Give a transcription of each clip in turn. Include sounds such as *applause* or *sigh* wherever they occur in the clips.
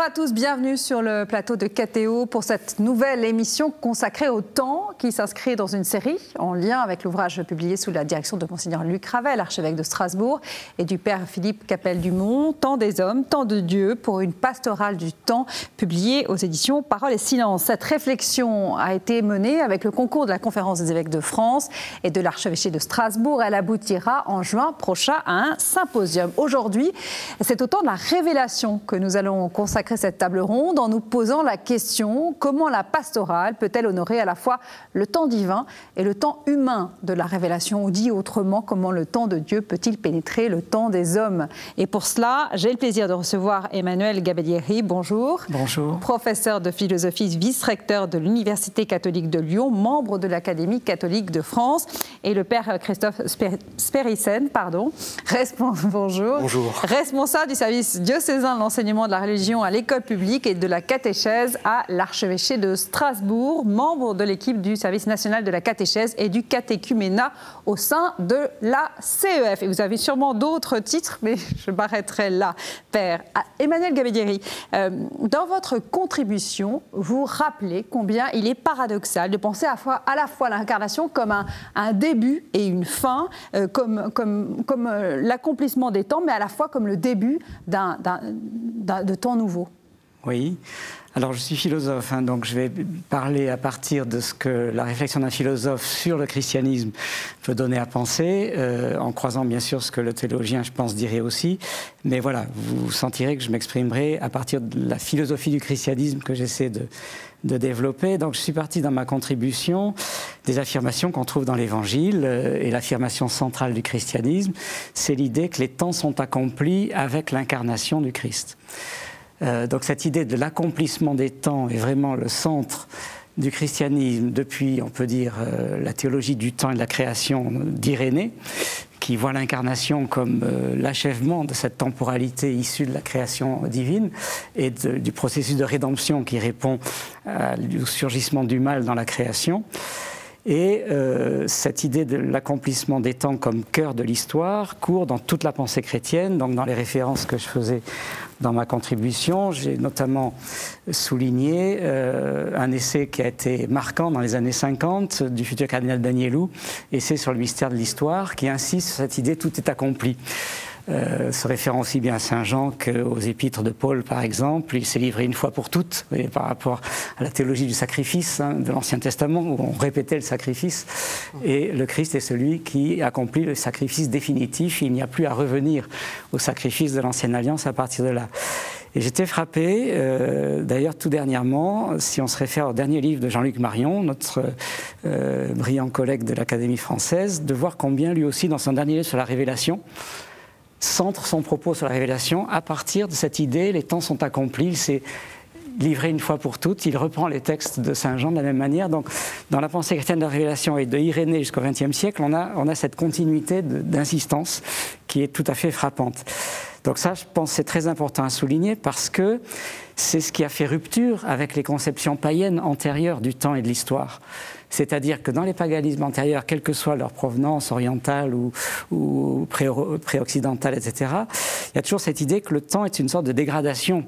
Bonjour à tous, bienvenue sur le plateau de KTO pour cette nouvelle émission consacrée au temps qui s'inscrit dans une série en lien avec l'ouvrage publié sous la direction de Monseigneur Luc Ravel, archevêque de Strasbourg, et du Père Philippe Capel-Dumont, Temps des hommes, Temps de Dieu, pour une pastorale du temps publiée aux éditions Parole et Silence. Cette réflexion a été menée avec le concours de la Conférence des évêques de France et de l'archevêché de Strasbourg. Elle aboutira en juin prochain à un symposium. Aujourd'hui, c'est au temps de la révélation que nous allons consacrer cette table ronde en nous posant la question comment la pastorale peut-elle honorer à la fois le temps divin et le temps humain de la révélation, ou dit autrement, comment le temps de Dieu peut-il pénétrer le temps des hommes Et pour cela, j'ai le plaisir de recevoir Emmanuel Gabellieri. Bonjour. Bonjour. Professeur de philosophie, vice-recteur de l'Université catholique de Lyon, membre de l'Académie catholique de France, et le père Christophe Sperissen, pardon, *laughs* bonjour. Bonjour. responsable du service diocésain de l'enseignement de la religion à l'école publique et de la catéchèse à l'archevêché de Strasbourg, membre de l'équipe du service national de la catéchèse et du catéchuménat au sein de la CEF. Et vous avez sûrement d'autres titres, mais *laughs* je m'arrêterai là. Père ah, Emmanuel Gabedieri, euh, dans votre contribution, vous rappelez combien il est paradoxal de penser à, la fois l'incarnation comme un, début et une fin, euh, comme euh, l'accomplissement des temps, mais à la fois comme le début d'un, de temps nouveau. Oui. Alors, je suis philosophe, hein, donc je vais parler à partir de ce que la réflexion d'un philosophe sur le christianisme peut donner à penser, euh, en croisant bien sûr ce que le théologien, je pense, dirait aussi. Mais voilà, vous sentirez que je m'exprimerai à partir de la philosophie du christianisme que j'essaie de, de, développer. Donc, je suis parti dans ma contribution des affirmations qu'on trouve dans l'Évangile, euh, et l'affirmation centrale du christianisme, c'est l'idée que les temps sont accomplis avec l'incarnation du Christ. Euh, donc cette idée de l'accomplissement des temps est vraiment le centre du christianisme depuis, on peut dire, euh, la théologie du temps et de la création d'Irénée, qui voit l'incarnation comme euh, l'achèvement de cette temporalité issue de la création divine et du processus de rédemption qui répond au surgissement du mal dans la création. Et cette idée de l'accomplissement des temps comme cœur de l'histoire court dans toute la pensée chrétienne. Donc, dans les références que je faisais dans ma contribution, j'ai notamment souligné euh, un essai qui a été marquant dans les années 50 du futur cardinal Danielou, essai sur le mystère de l'histoire, qui insiste sur cette idée tout est accompli. Euh, se référant aussi bien à Saint Jean qu'aux épîtres de Paul, par exemple. Il s'est livré une fois pour toutes, par rapport à la théologie du sacrifice hein, de l'Ancien Testament, où on répétait le sacrifice. Et le Christ est celui qui accomplit le sacrifice définitif. Il n'y a plus à revenir au sacrifice de l'Ancienne Alliance à partir de là. Et j'étais frappé, euh, d'ailleurs tout dernièrement, si on se réfère au dernier livre de Jean-Luc Marion, notre euh, brillant collègue de l'Académie française, de voir combien lui aussi, dans son dernier livre sur la révélation, centre son propos sur la révélation à partir de cette idée, les temps sont accomplis, il s'est livré une fois pour toutes, il reprend les textes de Saint Jean de la même manière. Donc, dans la pensée chrétienne de la révélation et de Irénée jusqu'au XXe siècle, on a, on a cette continuité d'insistance qui est tout à fait frappante. Donc ça, je pense, c'est très important à souligner parce que c'est ce qui a fait rupture avec les conceptions païennes antérieures du temps et de l'histoire. C'est-à-dire que dans les paganismes antérieurs, quelle que soit leur provenance orientale ou, ou pré-occidentale, etc., il y a toujours cette idée que le temps est une sorte de dégradation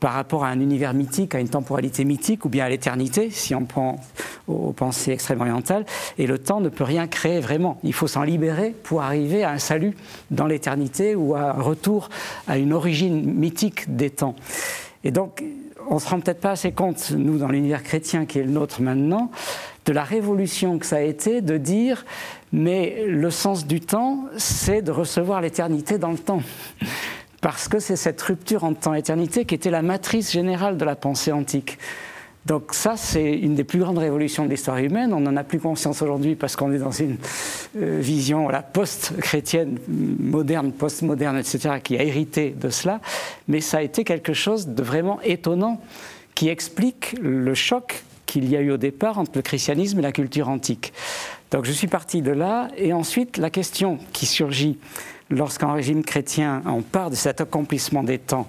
par rapport à un univers mythique, à une temporalité mythique, ou bien à l'éternité, si on prend aux pensées extrêmes orientales. Et le temps ne peut rien créer vraiment. Il faut s'en libérer pour arriver à un salut dans l'éternité ou à un retour à une origine mythique des temps. Et donc, on ne se rend peut-être pas assez compte, nous, dans l'univers chrétien qui est le nôtre maintenant, de la révolution que ça a été de dire mais le sens du temps, c'est de recevoir l'éternité dans le temps. Parce que c'est cette rupture en temps-éternité qui était la matrice générale de la pensée antique. Donc ça, c'est une des plus grandes révolutions de l'histoire humaine. On n'en a plus conscience aujourd'hui parce qu'on est dans une euh, vision post-chrétienne, moderne, post-moderne, etc., qui a hérité de cela. Mais ça a été quelque chose de vraiment étonnant qui explique le choc qu'il y a eu au départ entre le christianisme et la culture antique. Donc je suis parti de là, et ensuite la question qui surgit lorsqu'en régime chrétien on part de cet accomplissement des temps,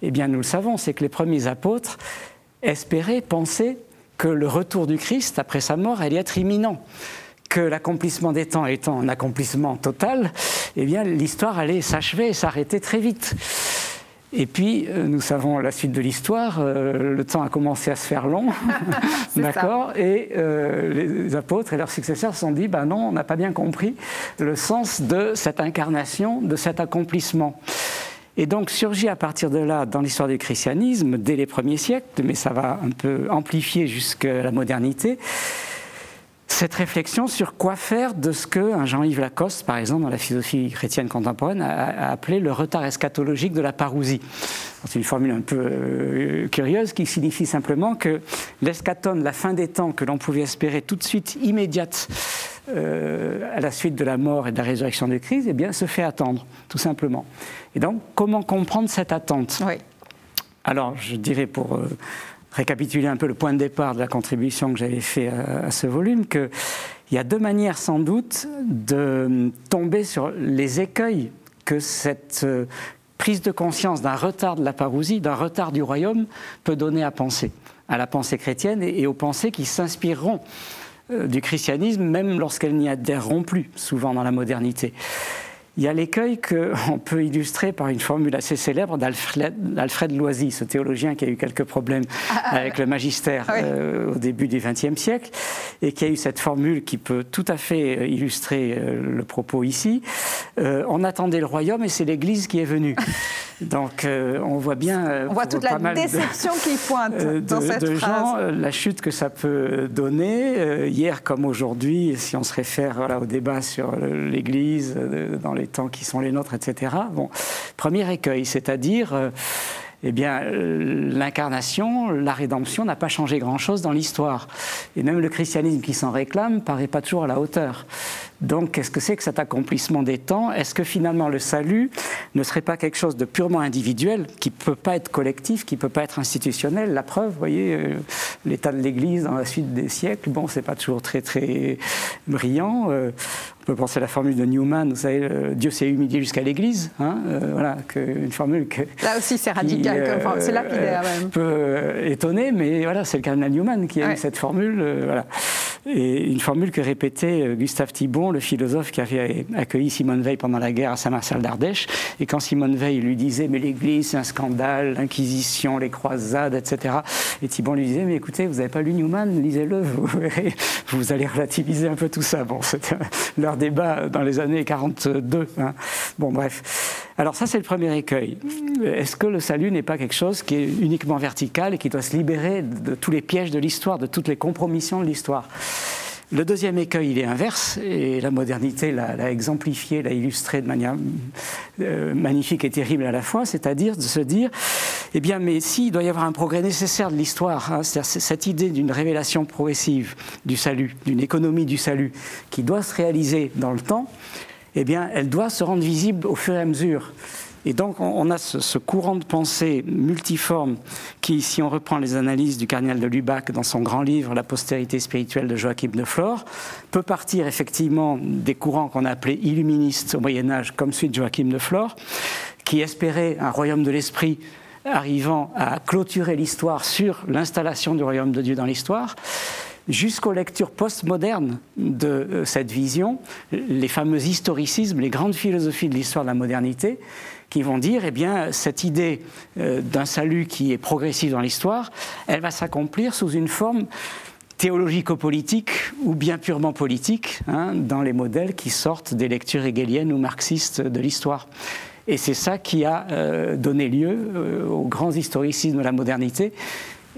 eh bien nous le savons, c'est que les premiers apôtres espéraient, pensaient que le retour du Christ après sa mort allait être imminent que l'accomplissement des temps étant un accomplissement total, eh bien l'histoire allait s'achever et s'arrêter très vite. Et puis, euh, nous savons la suite de l'histoire, euh, le temps a commencé à se faire long, *laughs* *laughs* d'accord Et euh, les apôtres et leurs successeurs se sont dit, ben non, on n'a pas bien compris le sens de cette incarnation, de cet accomplissement. Et donc surgit à partir de là, dans l'histoire du christianisme, dès les premiers siècles, mais ça va un peu amplifier jusqu'à la modernité, cette réflexion sur quoi faire de ce que Jean-Yves Lacoste, par exemple, dans la philosophie chrétienne contemporaine, a, appelé le retard eschatologique de la parousie. C'est une formule un peu euh, curieuse qui signifie simplement que l'escatone, la fin des temps que l'on pouvait espérer tout de suite, immédiate, euh, à la suite de la mort et de la résurrection de Christ, eh bien, se fait attendre, tout simplement. Et donc, comment comprendre cette attente? Oui. Alors, je dirais pour euh, récapituler un peu le point de départ de la contribution que j'avais fait à, ce volume, qu'il y a deux manières sans doute de tomber sur les écueils que cette euh, prise de conscience d'un retard de la parousie, d'un retard du royaume, peut donner à penser, à la pensée chrétienne et, aux pensées qui s'inspireront euh, du christianisme, même lorsqu'elles n'y adhéreront plus, souvent dans la modernité. Il y a l'écueil qu'on *laughs* peut illustrer par une formule assez célèbre d'Alfred Loisy, ce théologien qui a eu quelques problèmes ah, ah, avec le magistère euh, au début du XXe siècle, et qui a eu cette formule qui peut tout à fait euh, illustrer euh, le propos ici. on attendait le royaume et c'est l'Église qui est venue. *laughs* Donc on voit bien. on voit toute la déception qui pointe *laughs* dans cette de phrase. Gens, la chute que ça peut donner. hier comme aujourd'hui, si on se réfère voilà, au débat sur l'Église dans les temps qui sont les nôtres, etc. Bon, premier écueil, c'est-à-dire euh, eh bien, euh, l'incarnation, la rédemption n'a pas changé grand-chose dans l'histoire. Et même le christianisme qui s'en réclame paraît pas toujours à la hauteur. Donc, qu'est-ce que c'est que cet accomplissement des temps? Est-ce que finalement le salut ne serait pas quelque chose de purement individuel, qui ne peut pas être collectif, qui ne peut pas être institutionnel? La preuve, vous voyez, euh, l'état de l'Église dans la suite des siècles, bon, c'est pas toujours très très brillant. Euh, on peut penser à la formule de Newman, vous savez, Dieu s'est humilié jusqu'à l'Église. Hein, euh, voilà, une formule que. Là aussi, c'est radical, c'est lapidaire même. Peut étonner, mais voilà, c'est le cardinal Newman qui a eu cette formule. voilà. Et une formule que répétait Gustave Thibon, le philosophe qui avait accueilli Simone Veil pendant la guerre à Saint-Marcel d'Ardèche. Et quand Simone Veil lui disait Mais l'Église, c'est un scandale, l'Inquisition, les croisades, etc. Et Thibon lui disait Mais écoutez, vous n'avez pas lu Newman, lisez-le, *laughs* vous vous allez relativiser un peu tout ça. Bon, c'était leur débat dans les années 42. Hein. Bon, bref. Alors ça, c'est le premier écueil. Est-ce que le salut n'est pas quelque chose qui est uniquement vertical et qui doit se libérer de tous les pièges de l'histoire, de toutes les compromissions de l'histoire? Le deuxième écueil, il est inverse, et la modernité l'a exemplifié, l'a illustré de manière euh, magnifique et terrible à la fois, c'est-à-dire de se dire, eh bien, mais s'il doit y avoir un progrès nécessaire de l'histoire, hein, c'est-à-dire cette idée d'une révélation progressive du salut, d'une économie du salut, qui doit se réaliser dans le temps, eh bien, elle doit se rendre visible au fur et à mesure. Et donc, on a ce, courant de pensée multiforme qui, si on reprend les analyses du cardinal de Lubac dans son grand livre La postérité spirituelle de Joachim de Flore, peut partir effectivement des courants qu'on a appelés illuministes au Moyen-Âge, comme celui de Joachim de Flore, qui espéraient un royaume de l'esprit arrivant à clôturer l'histoire sur l'installation du royaume de Dieu dans l'histoire jusqu'aux lectures postmodernes de euh, cette vision, les fameux historicismes, les grandes philosophies de l'histoire de la modernité, qui vont dire, eh bien, cette idée euh, d'un salut qui est progressif dans l'histoire, elle va s'accomplir sous une forme théologico-politique ou bien purement politique, hein, dans les modèles qui sortent des lectures hegeliennes ou marxistes de l'histoire. Et c'est ça qui a euh, donné lieu aux grands historicismes de la modernité,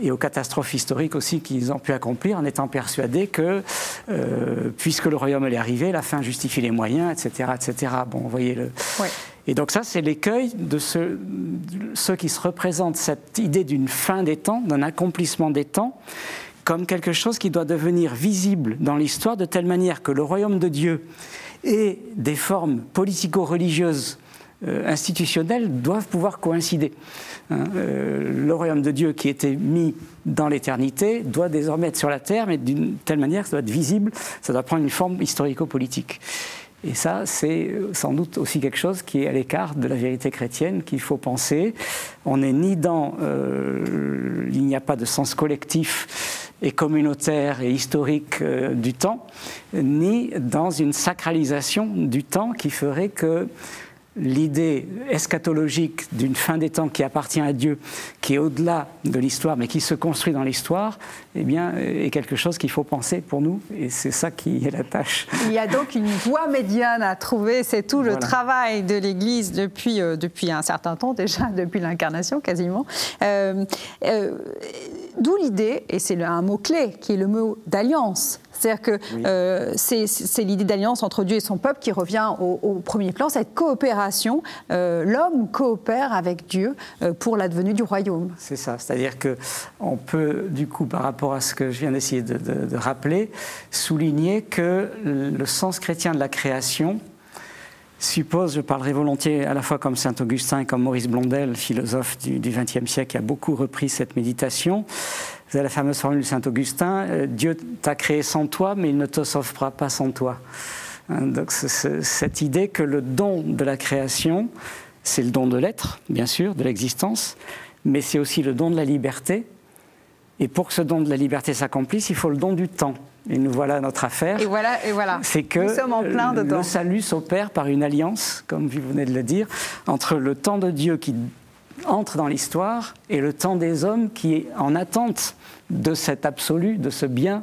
et aux catastrophes historiques aussi qu'ils ont pu accomplir en étant persuadés que, euh, puisque le royaume allait arriver, la fin justifie les moyens, etc. etc. Bon, vous voyez le... Et donc ça, c'est l'écueil de ceux, qui se représentent cette idée d'une fin des temps, d'un accomplissement des temps, comme quelque chose qui doit devenir visible dans l'histoire de telle manière que le royaume de Dieu et des formes politico-religieuses euh, institutionnelles doivent pouvoir coïncider. Hein, euh, le royaume de Dieu qui était mis dans l'éternité doit désormais être sur la terre, mais d'une telle manière que ça doit être visible, ça doit prendre une forme historico-politique. Et ça, c'est euh, sans doute aussi quelque chose qui est à l'écart de la vérité chrétienne qu'il faut penser. On n'est ni dans... il n'y a pas de sens collectif et communautaire et historique du temps, ni dans une sacralisation du temps qui ferait que l'idée eschatologique d'une fin des temps qui appartient à Dieu, qui est au-delà de l'histoire, mais qui se construit dans l'histoire, eh bien, est quelque chose qu'il faut penser pour nous, et c'est ça qui est la tâche. Il y a donc une voie médiane à trouver, c'est tout le travail de l'Église depuis, euh, depuis un certain temps, déjà *laughs* depuis l'incarnation quasiment. Euh, euh, d'où l'idée, et c'est un mot-clé, qui est le mot d'alliance. C'est-à-dire que euh, c'est l'idée d'alliance entre Dieu et son peuple qui revient au, premier plan, cette coopération. Euh, l'homme coopère avec Dieu euh, pour l'advenue du royaume. C'est ça, c'est-à-dire qu'on peut, du coup, par rapport à ce que je viens d'essayer de, de rappeler, souligner que le sens chrétien de la création, suppose, je parlerai volontiers à la fois comme saint Augustin et comme Maurice Blondel, philosophe du XXe siècle, qui a beaucoup repris cette méditation. Vous avez la fameuse formule de saint Augustin euh, Dieu t'a créé sans toi, mais il ne te sauvera pas sans toi. Hein, donc, cette idée que le don de la création, c'est le don de l'être, bien sûr, de l'existence, mais c'est aussi le don de la liberté. Et pour que ce don de la liberté s'accomplisse, il faut le don du temps. Et nous voilà notre affaire. Et voilà, et voilà. C'est que nous sommes en plein dedans. le salut s'opère par une alliance, comme vous venez de le dire, entre le temps de Dieu qui entre dans l'histoire et le temps des hommes qui est en attente de cet absolu, de ce bien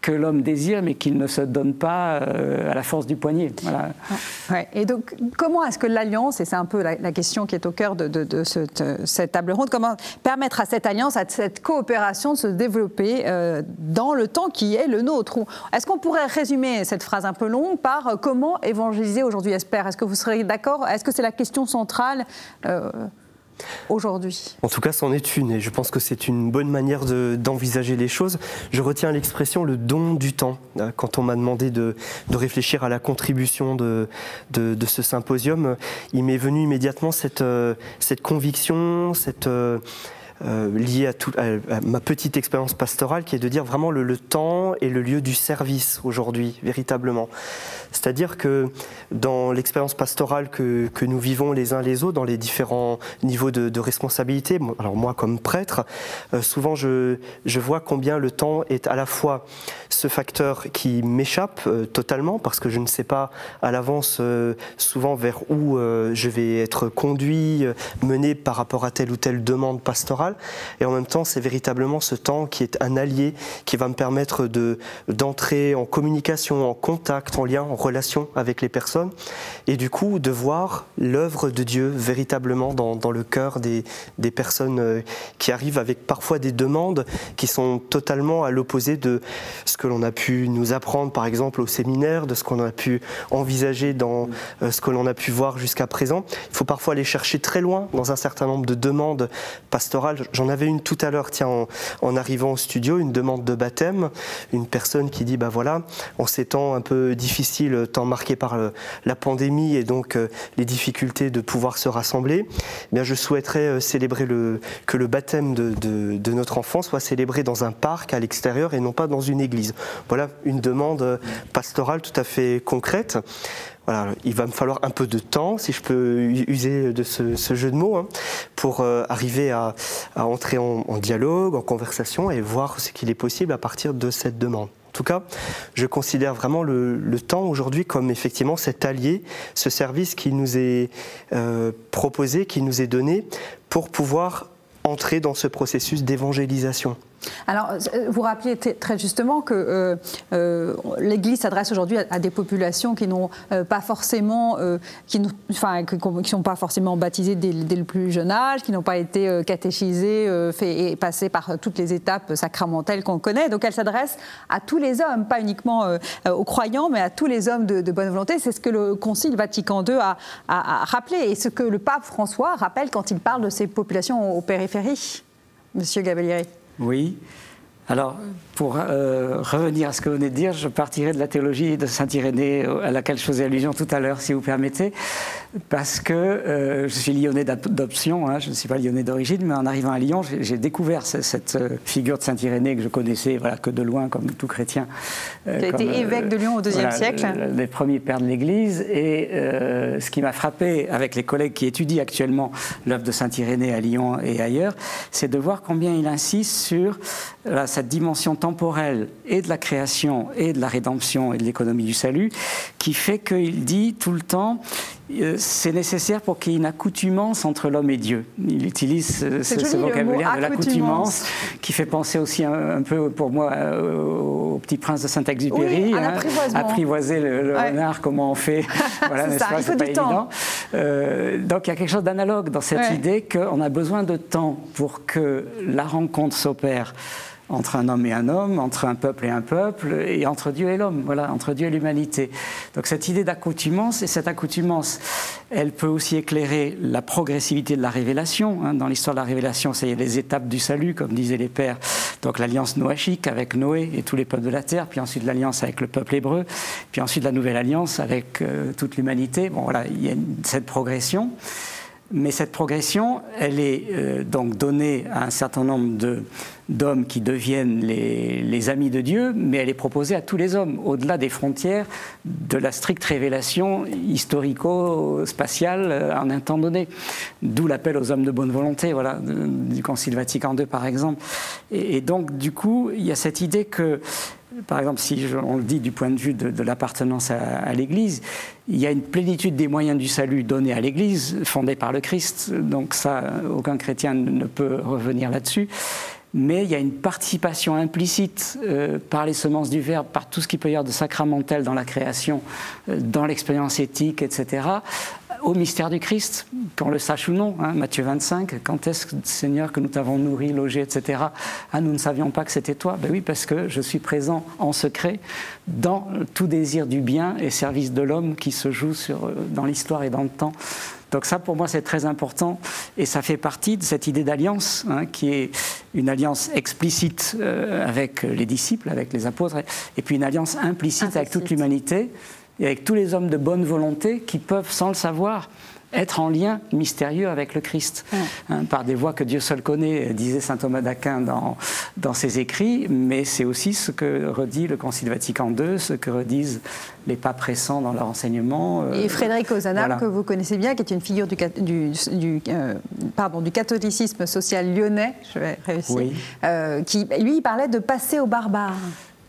que l'homme désire, mais qu'il ne se donne pas euh, à la force du poignet. Et donc, comment est-ce que l'alliance, et c'est un peu la, question qui est au cœur de, cette, table ronde, comment permettre à cette alliance, à cette coopération de se développer euh, dans le temps qui est le nôtre? Est-ce qu'on pourrait résumer cette phrase un peu longue par euh, comment évangéliser aujourd'hui? Espère Est-ce que vous serez d'accord? Est-ce que c'est la question centrale aujourd'hui En tout cas, c'en est une, et je pense que c'est une bonne manière d'envisager les choses. Je retiens l'expression le don du temps. Euh, quand on m'a demandé de, réfléchir à la contribution de, de, ce symposium, il m'est venu immédiatement cette, euh, cette conviction, cette... Euh, lié à, ma petite expérience pastorale, qui est de dire vraiment le, temps et le lieu du service aujourd'hui, véritablement. C'est-à-dire que dans l'expérience pastorale que, nous vivons les uns les autres, dans les différents niveaux de, responsabilité, alors moi comme prêtre, euh, souvent je, je, vois combien le temps est à la fois ce facteur qui m'échappe euh, totalement, parce que je ne sais pas à l'avance souvent vers où je vais être conduit, mené par rapport à telle ou telle demande pastorale et en même temps, c'est véritablement ce temps qui est un allié, qui va me permettre de, d'entrer en communication, en contact, en lien, en relation avec les personnes, et du coup de voir l'œuvre de Dieu véritablement dans, le cœur des, des, personnes euh, qui arrivent avec parfois des demandes qui sont totalement à l'opposé de ce que l'on a pu nous apprendre, par exemple, au séminaire, de ce qu'on a pu envisager dans euh, ce que l'on a pu voir jusqu'à présent. Il faut parfois aller chercher très loin dans un certain nombre de demandes pastorales J'en avais une tout à l'heure, tiens, en, arrivant au studio, une demande de baptême, une personne qui dit, bah voilà, en ces temps un peu difficiles, temps marqué par euh, la pandémie et donc euh, les difficultés de pouvoir se rassembler, eh je souhaiterais euh, célébrer que le baptême de notre enfant soit célébré dans un parc à l'extérieur et non pas dans une église. Voilà une demande pastorale tout à fait concrète il va me falloir un peu de temps, si je peux user de ce, jeu de mots, hein, pour euh, arriver à, entrer en, dialogue, en conversation et voir ce qu'il est possible à partir de cette demande. En tout cas, je considère vraiment le, temps aujourd'hui comme effectivement cet allié, ce service qui nous est euh, proposé, qui nous est donné pour pouvoir entrer dans ce processus d'évangélisation. Alors, euh, vous rappeliez très justement que euh, euh, l'Église s'adresse aujourd'hui à, des populations qui n'ont pas forcément, qui, enfin, sont pas forcément baptisées dès, le plus jeune âge, qui n'ont pas été catéchisées, fait et passées par toutes les étapes sacramentelles qu'on connaît. Donc, elle s'adresse à tous les hommes, pas uniquement aux croyants, mais à tous les hommes de, bonne volonté. C'est ce que le Concile Vatican II a, a, rappelé et ce que le pape François rappelle quand il parle de ces populations aux périphéries. Monsieur Gabellieri. Oui. Alors, pour euh, revenir à ce que vous venez de dire, je partirai de la théologie de Saint Irénée à laquelle je faisais allusion tout à l'heure, si vous permettez, parce que euh, je suis lyonnais d'adoption, hein, je ne suis pas lyonnais d'origine, mais en arrivant à Lyon, j'ai découvert cette, euh, figure de Saint Irénée que je connaissais voilà, que de loin, comme tout chrétien. qui a été évêque de Lyon au IIe siècle. Les premiers pères de l'Église. Et ce qui m'a frappé avec les collègues qui étudient actuellement l'œuvre de Saint Irénée à Lyon et ailleurs, c'est de voir combien il insiste sur cette dimension temporelle et de la création et de la rédemption et de l'économie du salut, qui fait qu'il dit tout le temps, euh, c'est nécessaire pour qu'il y ait une accoutumance entre l'homme et Dieu. Il utilise ce, vocabulaire de l'accoutumance qui fait penser aussi un, peu pour moi au petit prince de Saint-Exupéry. Oui, hein, apprivoiser le, renard, comment on fait. *laughs* voilà, c'est pas, pas évident. Euh, donc il y a quelque chose d'analogue dans cette idée qu'on a besoin de temps pour que la rencontre s'opère entre un homme et un homme, entre un peuple et un peuple, et entre Dieu et l'homme, voilà, entre Dieu et l'humanité. Donc cette idée d'accoutumance, et cette accoutumance, elle peut aussi éclairer la progressivité de la révélation. Hein. Dans l'histoire de la révélation, c'est les étapes du salut, comme disaient les pères. Donc l'alliance noachique avec Noé et tous les peuples de la terre, puis ensuite l'alliance avec le peuple hébreu, puis ensuite la nouvelle alliance avec euh, toute l'humanité. Bon voilà, il y a cette progression. Mais cette progression, elle est euh, donc donnée à un certain nombre d'hommes qui deviennent les, amis de Dieu, mais elle est proposée à tous les hommes, au-delà des frontières de la stricte révélation historico-spatiale euh, en un temps donné. D'où l'appel aux hommes de bonne volonté, voilà, du Concile Vatican II par exemple. Et, et donc, du coup, il y a cette idée que par exemple, si on le dit du point de vue de, l'appartenance à, l'Église, il y a une plénitude des moyens du salut donnés à l'Église, fondée par le Christ. Donc ça, aucun chrétien ne peut revenir là-dessus. Mais il y a une participation implicite euh, par les semences du Verbe, par tout ce qui peut y avoir de sacramentel dans la création, euh, dans l'expérience éthique, etc., au mystère du Christ, qu'on le sache ou non. Hein, Matthieu 25, quand est-ce, Seigneur, que nous t'avons nourri, logé, etc. Ah, nous ne savions pas que c'était toi. Ben oui, parce que je suis présent en secret dans tout désir du bien et service de l'homme qui se joue sur, dans l'histoire et dans le temps. Donc ça, pour moi, c'est très important et ça fait partie de cette idée d'alliance, hein, qui est une alliance explicite euh, avec les disciples, avec les apôtres, et puis une alliance implicite. avec toute l'humanité et avec tous les hommes de bonne volonté qui peuvent, sans le savoir, être en lien mystérieux avec le Christ, hein, par des voies que Dieu seul connaît, disait saint Thomas d'Aquin dans, dans ses écrits, mais c'est aussi ce que redit le Concile Vatican II, ce que redisent les papes récents dans leur enseignement. Euh, Et Frédéric Ozanam, que vous connaissez bien, qui est une figure du, du, euh, pardon, du catholicisme social lyonnais, je vais réussir, euh, qui, lui, il parlait de passer aux barbares.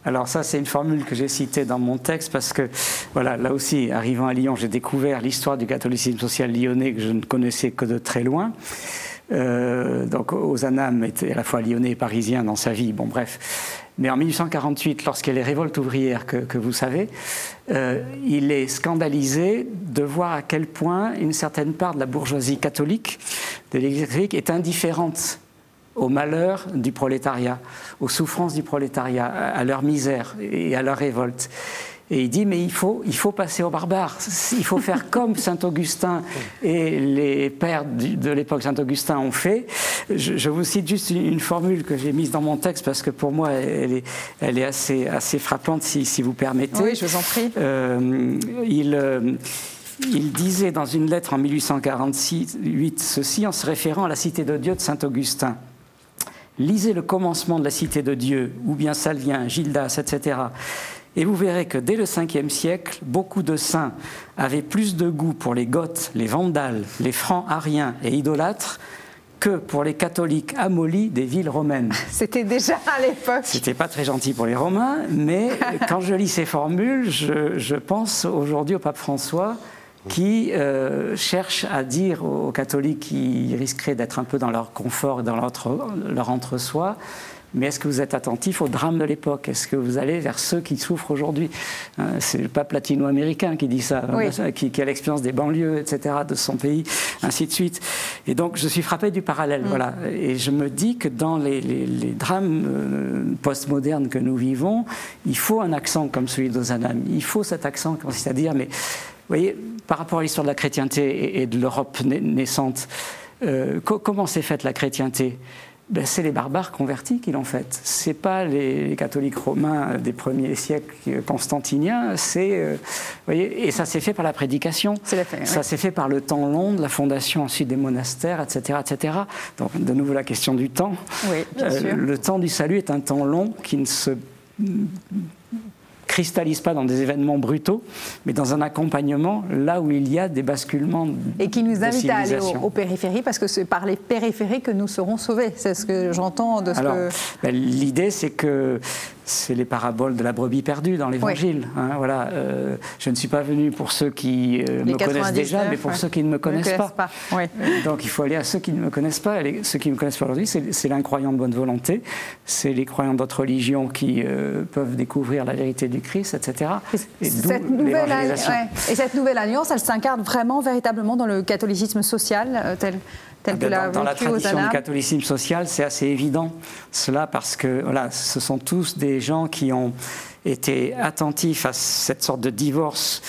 Alors ça, c'est une formule que j'ai citée dans mon texte parce que, voilà, là aussi, arrivant à Lyon, j'ai découvert l'histoire du catholicisme social lyonnais que je ne connaissais que de très loin. Euh, donc Ozanam était à la fois lyonnais et parisien dans sa vie, bon bref. Mais en 1848, lorsqu'il y a les révoltes ouvrières que, vous savez, euh, il est scandalisé de voir à quel point une certaine part de la bourgeoisie catholique, de l'Église est indifférente au malheur du prolétariat, aux souffrances du prolétariat, à leur misère et à leur révolte. Et il dit, mais il faut, il faut passer aux barbares. Il faut faire *laughs* comme Saint-Augustin et les pères de l'époque Saint-Augustin ont fait. Je, vous cite juste une formule que j'ai mise dans mon texte parce que pour moi, elle est, elle est assez, assez frappante, si, si vous permettez. Oui, je vous en prie. Euh, il, euh, il disait dans une lettre en 1848 ceci en se référant à la cité de Dieu de Saint-Augustin lisez le commencement de la Cité de Dieu, ou bien Salvien, Gildas, etc. Et vous verrez que dès le 5e siècle, beaucoup de saints avaient plus de goût pour les Goths, les Vandales, les Francs ariens et idolâtres que pour les catholiques amolis des villes romaines. *laughs* C'était déjà à l'époque. C'était pas très gentil pour les Romains, mais *laughs* quand je lis ces formules, je, je pense aujourd'hui au pape François qui euh, cherchent à dire aux catholiques qui risqueraient d'être un peu dans leur confort, dans leur, leur entre-soi, mais est-ce que vous êtes attentif au drame de l'époque? Est-ce que vous allez vers ceux qui souffrent aujourd'hui? Hein, C'est le pape latino-américain qui dit ça, hein, qui, a l'expérience des banlieues, etc., de son pays, ainsi de suite. Et donc, je suis frappé du parallèle, mm. voilà. Et je me dis que dans les, drames euh, postmodernes que nous vivons, il faut un accent comme celui d'Ozanam. Il faut cet accent, c'est-à-dire, mais vous voyez, par rapport à l'histoire de la chrétienté et de l'Europe naissante, euh, comment s'est faite la chrétienté? Ben, c'est les barbares convertis qui l'ont faite. C'est pas les, catholiques romains des premiers siècles constantiniens. C'est, euh, voyez, et ça s'est fait par la prédication. ça s'est fait par le temps long de la fondation ensuite des monastères, etc., etc. Donc de nouveau la question du temps. Oui, euh, le temps du salut est un temps long qui ne se cristallise pas dans des événements brutaux, mais dans un accompagnement là où il y a des basculements. Et qui nous invite à aller aux, périphéries, parce que c'est par les périphéries que nous serons sauvés. C'est ce que j'entends de ce Alors, que. Ben, l'idée, c'est que c'est les paraboles de la brebis perdue dans l'Évangile. Hein, voilà, euh, je ne suis pas venu pour ceux qui euh, me connaissent déjà, mais pour ceux qui ne me connaissent pas. Donc il faut aller à ceux qui ne me connaissent pas. ceux qui ne me connaissent pas aujourd'hui, c'est l'incroyant de bonne volonté, c'est les croyants d'autres religions qui peuvent découvrir la vérité du Christ, etc. Et, cette nouvelle, et cette nouvelle alliance, elle s'incarne vraiment, véritablement dans le catholicisme social tel dans, la tradition du catholicisme social, c'est assez évident cela parce que voilà, ce sont tous des gens qui ont été attentifs à cette sorte de divorce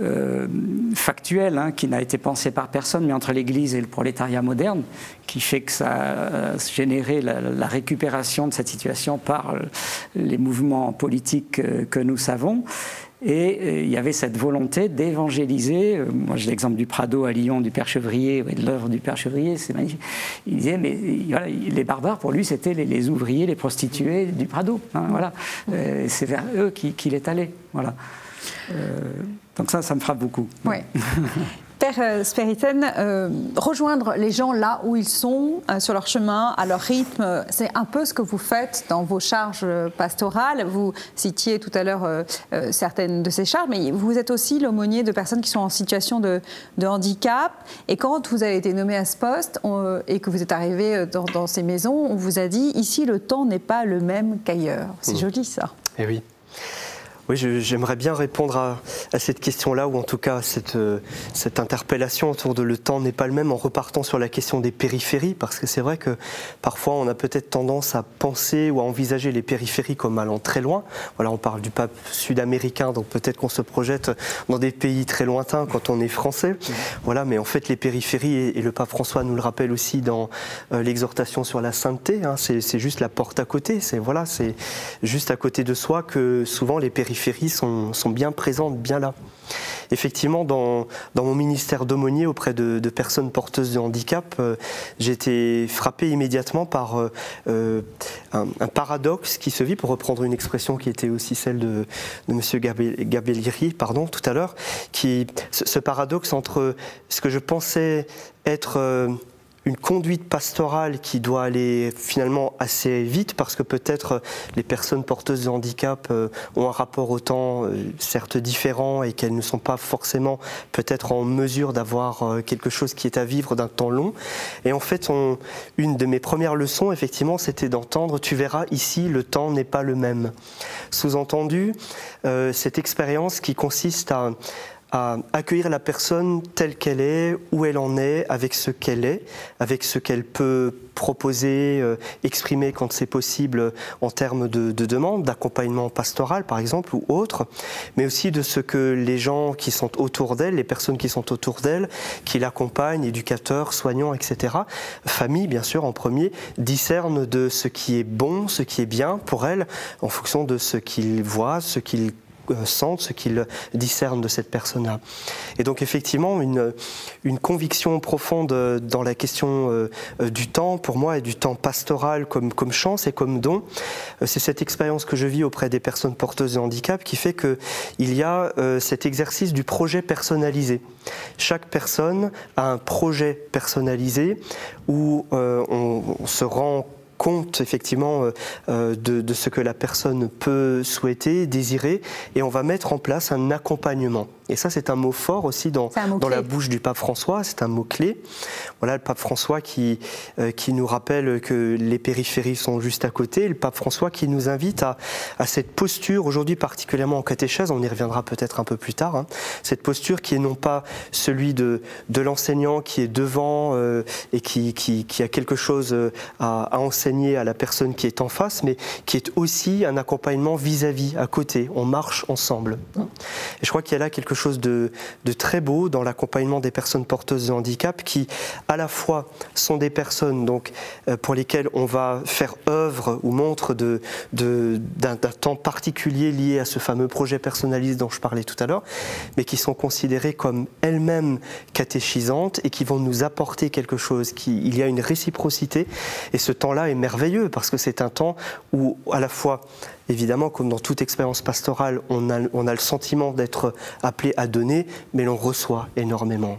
euh, factuel hein, qui n'a été pensé par personne, mais entre l'Église et le prolétariat moderne, qui fait que ça a généré la, récupération de cette situation par les mouvements politiques euh, que nous savons. Et euh, il y avait cette volonté d'évangéliser. Euh, moi, j'ai l'exemple du Prado à Lyon, du Père Chevrier, de l'œuvre du Père Chevrier, c'est magnifique. Il disait, mais voilà, les barbares, pour lui, c'était les, ouvriers, les prostituées du Prado. Hein, voilà. Euh, c'est vers eux qu'il est allé. Voilà. donc ça, ça me frappe beaucoup. Oui. *laughs* Père euh, Spériten, euh, rejoindre les gens là où ils sont, euh, sur leur chemin, à leur rythme, c'est un peu ce que vous faites dans vos charges pastorales. Vous citiez tout à l'heure certaines de ces charges, mais vous êtes aussi l'aumônier de personnes qui sont en situation de, handicap. Et quand vous avez été nommé à ce poste et que vous êtes arrivé dans, ces maisons, on vous a dit ici le temps n'est pas le même qu'ailleurs. C'est mmh. joli ça. Eh oui. Oui, j'aimerais bien répondre à, cette question-là, ou en tout cas cette, euh, cette interpellation autour de le temps n'est pas le même en repartant sur la question des périphéries, parce que c'est vrai que parfois on a peut-être tendance à penser ou à envisager les périphéries comme allant très loin. Voilà, on parle du pape sud-américain, donc peut-être qu'on se projette dans des pays très lointains quand on est français. Voilà, mais en fait les périphéries, et, le pape François nous le rappelle aussi dans euh, l'exhortation sur la sainteté, hein, c'est juste la porte à côté, c'est voilà, juste à côté de soi que souvent les périphéries périphéries sont, bien présentes, bien là. Effectivement, dans, mon ministère d'aumônier auprès de, personnes porteuses de handicap, euh, j'ai été frappé immédiatement par euh, euh, un, paradoxe qui se vit, pour reprendre une expression qui était aussi celle de, de M. Gabellieri pardon, tout à l'heure, qui, ce, paradoxe entre ce que je pensais être une conduite pastorale qui doit aller finalement assez vite parce que peut-être les personnes porteuses de handicap euh, ont un rapport au temps euh, certes différent et qu'elles ne sont pas forcément peut-être en mesure d'avoir euh, quelque chose qui est à vivre d'un temps long. Et en fait, une de mes premières leçons, effectivement, c'était d'entendre, tu verras ici, le temps n'est pas le même. Sous-entendu, cette expérience qui consiste à à accueillir la personne telle qu'elle est, où elle en est, avec ce qu'elle est, avec ce qu'elle peut proposer, euh, exprimer quand c'est possible en termes de, de demande, d'accompagnement pastoral par exemple ou autre, mais aussi de ce que les gens qui sont autour d'elle, les personnes qui sont autour d'elle, qui l'accompagnent, éducateurs, soignants, etc., famille bien sûr en premier, discernent de ce qui est bon, ce qui est bien pour elle, en fonction de ce qu'ils voient, ce qu'ils euh, sentent, ce qu'ils discernent de cette personne-là. Et donc effectivement, une, une conviction profonde dans la question euh, du temps, pour moi, et du temps pastoral comme, comme chance et comme don, euh, c'est cette expérience que je vis auprès des personnes porteuses de handicap qui fait qu'il y a cet exercice du projet personnalisé. Chaque personne a un projet personnalisé où on, on se rend compte effectivement euh, euh, de, ce que la personne peut souhaiter, désirer, et on va mettre en place un accompagnement. Et ça, c'est un mot fort aussi dans, dans la bouche du pape François, c'est un mot-clé. Voilà le pape François qui, euh, qui nous rappelle que les périphéries sont juste à côté, le pape François qui nous invite à, à cette posture, aujourd'hui particulièrement en catéchèse, on y reviendra peut-être un peu plus tard, hein, cette posture qui est non pas celui de, de l'enseignant qui est devant et qui, qui, qui, a quelque chose à, à enseigner à la personne qui est en face, mais qui est aussi un accompagnement vis-à-vis, à côté. On marche ensemble. Et je crois qu'il y a là quelque chose de, très beau dans l'accompagnement des personnes porteuses de handicap qui, à la fois, sont des personnes donc, euh, pour lesquelles on va faire œuvre ou montre d'un de, d'un temps particulier lié à ce fameux projet personnalisé dont je parlais tout à l'heure, mais qui sont considérées comme elles-mêmes catéchisantes et qui vont nous apporter quelque chose. Qui, il y a une réciprocité et ce temps-là est merveilleux parce que c'est un temps où à la fois évidemment, comme dans toute expérience pastorale, on a, on a le sentiment d'être appelé à donner, mais l'on reçoit énormément.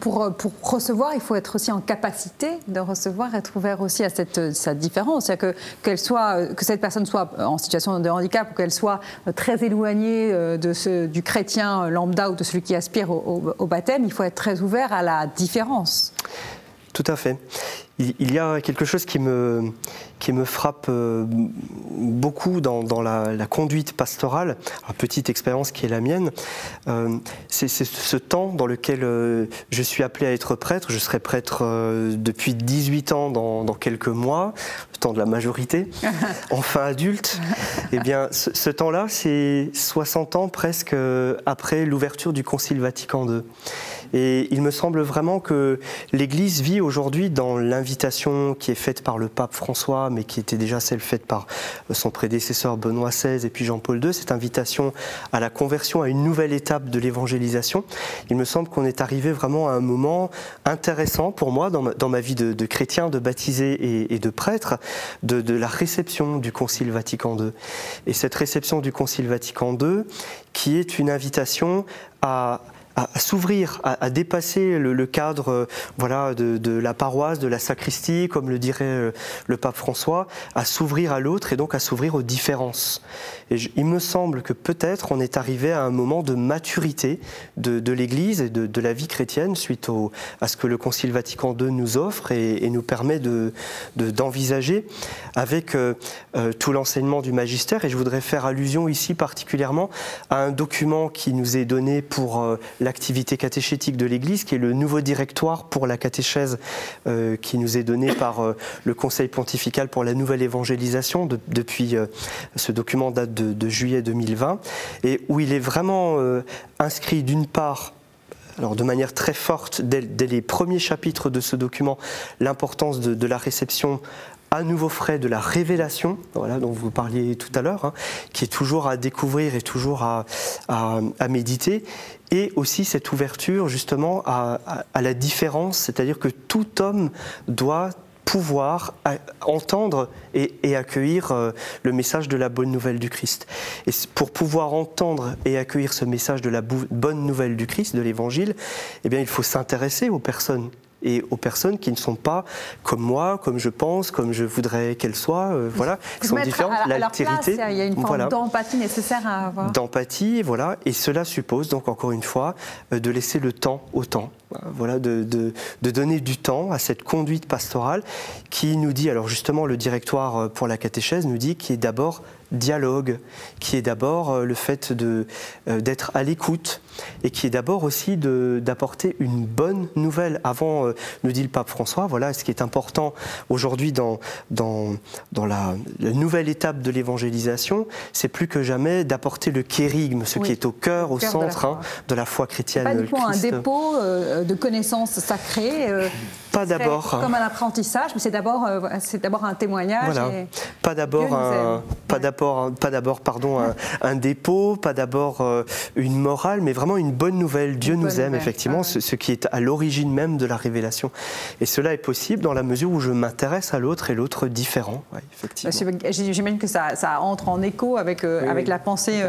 Pour, euh, pour, recevoir, il faut être aussi en capacité de recevoir, être ouvert aussi à cette, cette différence. C'est-à-dire que, soit, que cette personne soit en situation de handicap ou qu'elle soit très éloignée de ce, du chrétien lambda ou de celui qui aspire au, au baptême, il faut être très ouvert à la différence. Tout à fait il, y a quelque chose qui me, qui me frappe euh, beaucoup dans, la, conduite pastorale, une petite expérience qui est la mienne, euh, c'est ce temps dans lequel euh, je suis appelé à être prêtre. Je serai prêtre depuis 18 ans dans, quelques mois, le temps de la majorité, *laughs* enfin adulte. Eh bien, ce, ce temps-là, c'est 60 ans presque après l'ouverture du Concile Vatican II. Et il me semble vraiment que l'Église vit aujourd'hui dans l'invitation qui est faite par le pape François, mais qui était déjà celle faite par son prédécesseur Benoît XVI et puis Jean-Paul II, cette invitation à la conversion, à une nouvelle étape de l'évangélisation. Il me semble qu'on est arrivé vraiment à un moment intéressant pour moi dans ma, vie de, chrétien, de baptisé et, de prêtre, de, la réception du Concile Vatican II. Et cette réception du Concile Vatican II, qui est une invitation à à, s'ouvrir, à, dépasser le, cadre euh, voilà, de, la paroisse, de la sacristie, comme le dirait euh, le pape François, à s'ouvrir à l'autre et donc à s'ouvrir aux différences. Et il me semble que peut-être on est arrivé à un moment de maturité de, l'Église et de, la vie chrétienne suite à ce que le Concile Vatican II nous offre et, nous permet d'envisager avec euh, tout l'enseignement du magistère. Et je voudrais faire allusion ici particulièrement à un document qui nous est donné pour la l'activité catéchétique de l'Église, qui est le nouveau directoire pour la catéchèse euh, qui nous est donné par euh, le Conseil pontifical pour la nouvelle évangélisation. depuis euh, ce document date de, juillet 2020 et où il est vraiment inscrit d'une part alors de manière très forte, dès, les premiers chapitres de ce document, l'importance de, la réception à nouveau frais de la révélation, voilà, dont vous parliez tout à l'heure, hein, qui est toujours à découvrir et toujours à, méditer, et aussi cette ouverture justement à, la différence, c'est-à-dire que tout homme doit pouvoir entendre et, accueillir euh, le message de la bonne nouvelle du Christ. Et pour pouvoir entendre et accueillir ce message de la bonne nouvelle du Christ, de l'Évangile, eh bien, il faut s'intéresser aux personnes et aux personnes qui ne sont pas comme moi, comme je pense, comme je voudrais qu'elles soient, euh, voilà, qui sont différentes. L'altérité, il y a une forme d'empathie nécessaire à avoir. D'empathie, voilà, et cela suppose donc encore une fois euh, de laisser le temps au temps, voilà, de, de, de, donner du temps à cette conduite pastorale qui nous dit, alors justement le directoire euh, pour la catéchèse nous dit qu'il est d'abord dialogue, qui est d'abord euh, le fait euh, d'être à l'écoute et qui est d'abord aussi d'apporter une bonne nouvelle. Avant, euh, nous dit le pape François, voilà ce qui est important aujourd'hui dans, dans, dans la, nouvelle étape de l'évangélisation, c'est plus que jamais d'apporter le kérigme, ce qui est au cœur, au centre hein, de la, foi chrétienne. Pas un dépôt de connaissances sacrées. Pas d'abord. Comme un apprentissage, mais c'est d'abord c'est d'abord un témoignage. Pas d'abord un, pas pas d'abord pardon, un, dépôt, pas d'abord euh, une morale, mais vraiment une bonne nouvelle. Dieu nous aime, effectivement, ce, qui est à l'origine même de la révélation. Et cela est possible dans la mesure où je m'intéresse à l'autre et l'autre différent. J'imagine que ça, entre en écho avec, euh, avec la pensée,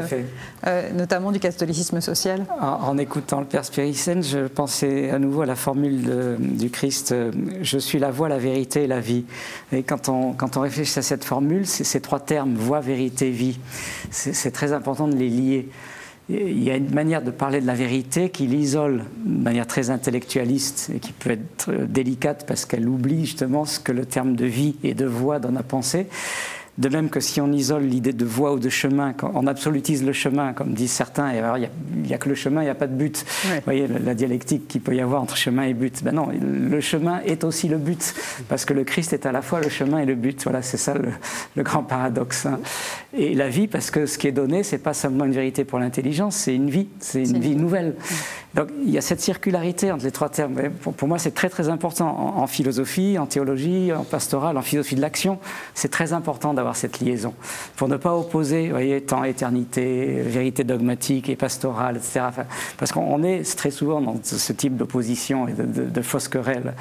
euh, notamment du catholicisme social. En, écoutant le Père Spiricène, je pensais à nouveau à la formule du Christ Je suis la voie, la vérité et la vie. Et quand on, quand on réfléchit à cette formule, ces trois termes, voie, vérité, vie. C'est très important de les lier. Il y a une manière de parler de la vérité qui l'isole de manière très intellectualiste et qui peut être délicate parce qu'elle oublie justement ce que le terme de vie et de voix dans la pensée. De même que si on isole l'idée de voie ou de chemin, quand on absolutise le chemin, comme disent certains, et alors il n'y a, que le chemin, il n'y a pas de but. Vous voyez la, dialectique qu'il peut y avoir entre chemin et but. Ben non, le chemin est aussi le but, parce que le Christ est à la fois le chemin et le but. Voilà, c'est ça le, grand paradoxe. Hein. Et la vie, parce que ce qui est donné, c'est pas seulement une vérité pour l'intelligence, c'est une vie, c'est une vie nouvelle. Donc il y a cette circularité entre les trois termes. Pour, moi, c'est très très important en, philosophie, en théologie, en pastoral, en philosophie de l'action. C'est très important d'avoir cette liaison pour ne pas opposer, vous voyez, temps, éternité, vérité dogmatique et pastorale, etc. parce qu'on est très souvent dans ce type d'opposition et de, fausses querelles,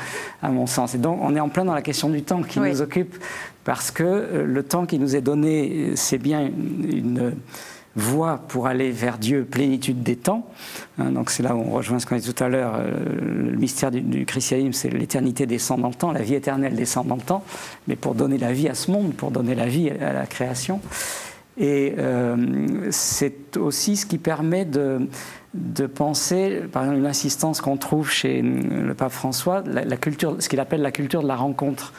à mon sens. Et donc on est en plein dans la question du temps qui nous occupe parce que euh, le temps qui nous est donné, c'est bien une voie pour aller vers Dieu, plénitude des temps. Hein, donc c'est là où on rejoint ce qu'on a dit tout à l'heure, euh, le mystère du, christianisme, c'est l'éternité descend dans le temps, la vie éternelle descend dans le temps, mais pour donner la vie à ce monde, pour donner la vie à la création. Et euh, c'est aussi ce qui permet de, de penser, par exemple, une insistance qu'on trouve chez le pape François, la culture, ce qu'il appelle la culture de la rencontre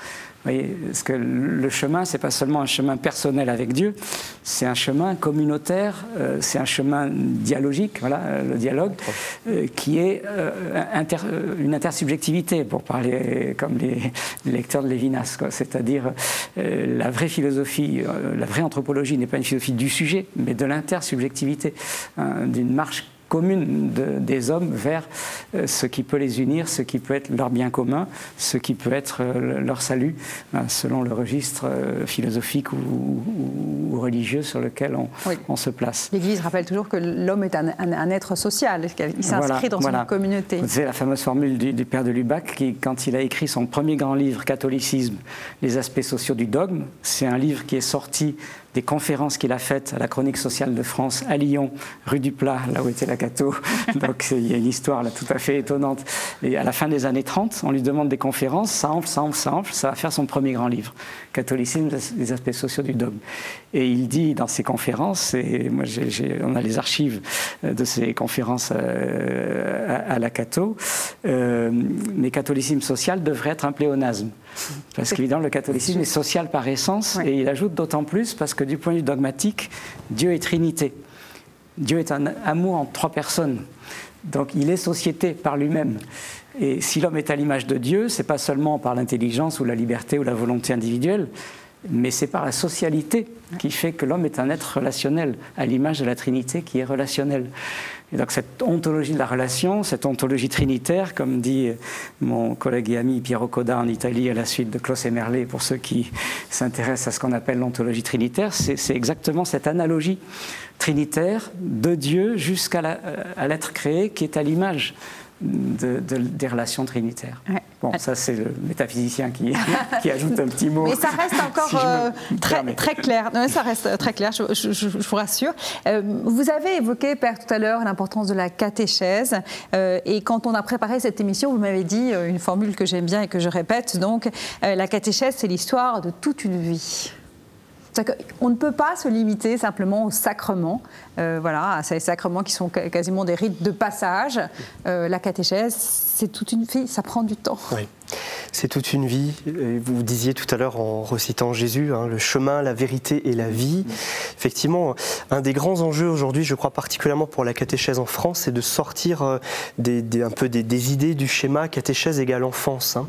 voyez, parce que le chemin, c'est pas seulement un chemin personnel avec Dieu, c'est un chemin communautaire, euh, c'est un chemin dialogique, voilà, euh, le dialogue, euh, qui est une intersubjectivité, pour parler comme les, lecteurs de Lévinas, c'est-à-dire la vraie philosophie, la vraie anthropologie n'est pas une philosophie du sujet, mais de l'intersubjectivité, hein, d'une marche commune des hommes vers euh, ce qui peut les unir, ce qui peut être leur bien commun, ce qui peut être euh, leur salut, hein, selon le registre euh, philosophique ou, religieux sur lequel on, se place. L'Église rappelle toujours que l'homme est un, être social, il s'inscrit dans une communauté. C'est la fameuse formule du, du, père de Lubac qui, quand il a écrit son premier grand livre, Catholicisme, les aspects sociaux du dogme, c'est un livre qui est sorti des conférences qu'il a faites à la Chronique sociale de France à Lyon, rue du Plat, là où était la Cato. *laughs* Donc il y a une histoire là tout à fait étonnante. Et à la fin des années 30, on lui demande des conférences, ça enfle, ça enfle, ça enfle, ça va faire son premier grand livre, Catholicisme, les aspects sociaux du dogme. Et il dit dans ses conférences, et moi on a les archives euh, de ces conférences euh, à, la Cato, euh, mais catholicisme social devrait être un pléonasme. Parce qu'évidemment, le catholicisme est social par essence, et il ajoute d'autant plus parce que du point de vue dogmatique, Dieu est Trinité. Dieu est un amour en trois personnes. Donc il est société par lui-même. Et si l'homme est à l'image de Dieu, c'est pas seulement par l'intelligence ou la liberté ou la volonté individuelle, mais c'est par la socialité qui fait que l'homme est un être relationnel, à l'image de la Trinité qui est relationnelle. Et donc cette ontologie de la relation, cette ontologie trinitaire, comme dit mon collègue et ami Piero Coda en Italie à la suite de Klaus Emerle, pour ceux qui s'intéressent à ce qu'on appelle l'ontologie trinitaire, c'est exactement cette analogie trinitaire de Dieu jusqu'à l'être créé qui est à l'image des relations trinitaires. Bon, ça c'est le métaphysicien qui, *laughs* qui, ajoute un petit mot. Mais ça reste *laughs* encore euh, très, très, clair. Non, ça reste très clair, je, vous rassure. Euh, vous avez évoqué, Père, tout à l'heure, l'importance de la catéchèse. Euh, et quand on a préparé cette émission, vous m'avez dit une formule que j'aime bien et que je répète. Donc, la catéchèse, c'est l'histoire de toute une vie. On ne peut pas se limiter simplement aux sacrements, euh, voilà, à ces sacrements qui sont quasiment des rites de passage. Euh, la catéchèse, c'est toute une vie, ça prend du temps. Oui. C'est toute une vie. Vous disiez tout à l'heure en recitant Jésus, hein, le chemin, la vérité et la vie. Effectivement, un des grands enjeux aujourd'hui, je crois particulièrement pour la catéchèse en France, c'est de sortir euh, des, un peu des, idées du schéma catéchèse égale enfance. Hein.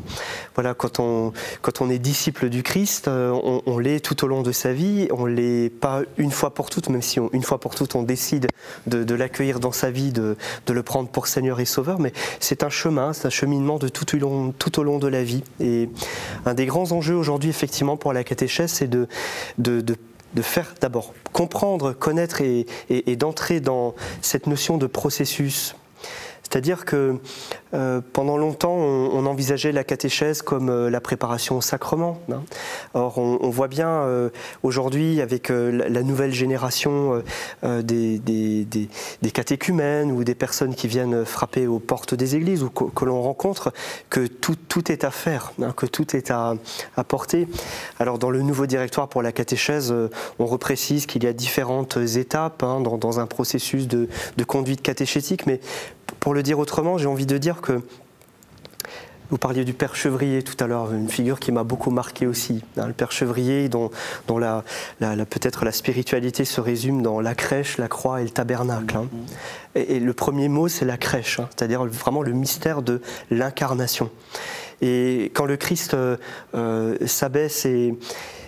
Voilà, quand on, quand on est disciple du Christ, euh, on, l'est tout au long de sa vie. On l'est pas une fois pour toutes, même si une fois pour toutes on décide de, l'accueillir dans sa vie, de, le prendre pour Seigneur et Sauveur. Mais c'est un chemin, c'est un cheminement de tout au long de la vie. Et un des grands enjeux aujourd'hui, effectivement, pour la catéchèse, c'est de, faire d'abord comprendre, connaître et d'entrer dans cette notion de processus c'est-à-dire que euh, pendant longtemps, on, envisageait la catéchèse comme euh, la préparation au sacrement. Hein. Or, on, voit bien euh, aujourd'hui, avec la, nouvelle génération des, catéchumènes ou des personnes qui viennent frapper aux portes des églises ou que, l'on rencontre, que tout, est à faire, hein, que tout est à, à, porter. Alors, dans le nouveau directoire pour la catéchèse, on reprécise qu'il y a différentes étapes hein, dans, dans, un processus de, de conduite catéchétique, mais pour le dire autrement, j'ai envie de dire que vous parliez du Père Chevrier tout à l'heure, une figure qui m'a beaucoup marqué aussi. Hein, le Père Chevrier, dont, dont la, peut-être la spiritualité se résume dans la crèche, la croix et le tabernacle. Hein. Et, le premier mot, c'est la crèche, hein, c'est-à-dire vraiment le mystère de l'incarnation. Et quand le Christ euh, euh, s'abaisse et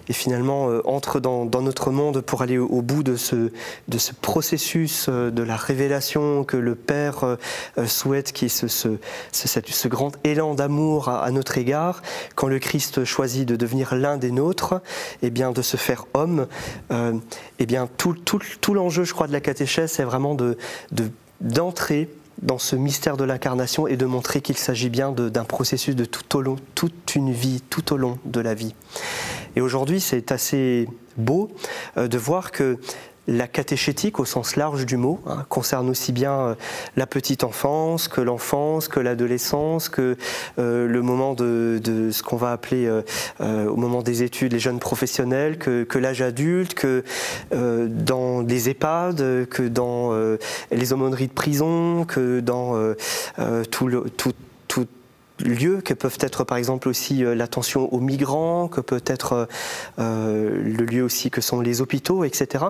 et finalement euh, entre dans, notre monde pour aller au, bout de ce, de ce processus euh, de la révélation que le Père euh, souhaite, qui est ce, ce, grand élan d'amour à, notre égard, quand le Christ choisit de devenir l'un des nôtres, et eh bien de se faire homme, et eh bien tout, tout, tout l'enjeu, je crois, de la catéchèse, c'est vraiment de, d'entrer dans ce mystère de l'incarnation et de montrer qu'il s'agit bien d'un processus de tout au long, toute une vie, tout au long de la vie. Et aujourd'hui, c'est assez beau euh, de voir que la catéchétique au sens large du mot hein, concerne aussi bien euh, la petite enfance que l'enfance, que l'adolescence, que euh, le moment de, ce qu'on va appeler euh, au moment des études les jeunes professionnels, que, l'âge adulte, que dans les EHPAD, que dans les aumôneries de prison, que dans tout le tout, tout lieux que peuvent être par exemple aussi euh, l'attention aux migrants, que peut être euh, euh, le lieu aussi que sont les hôpitaux, etc.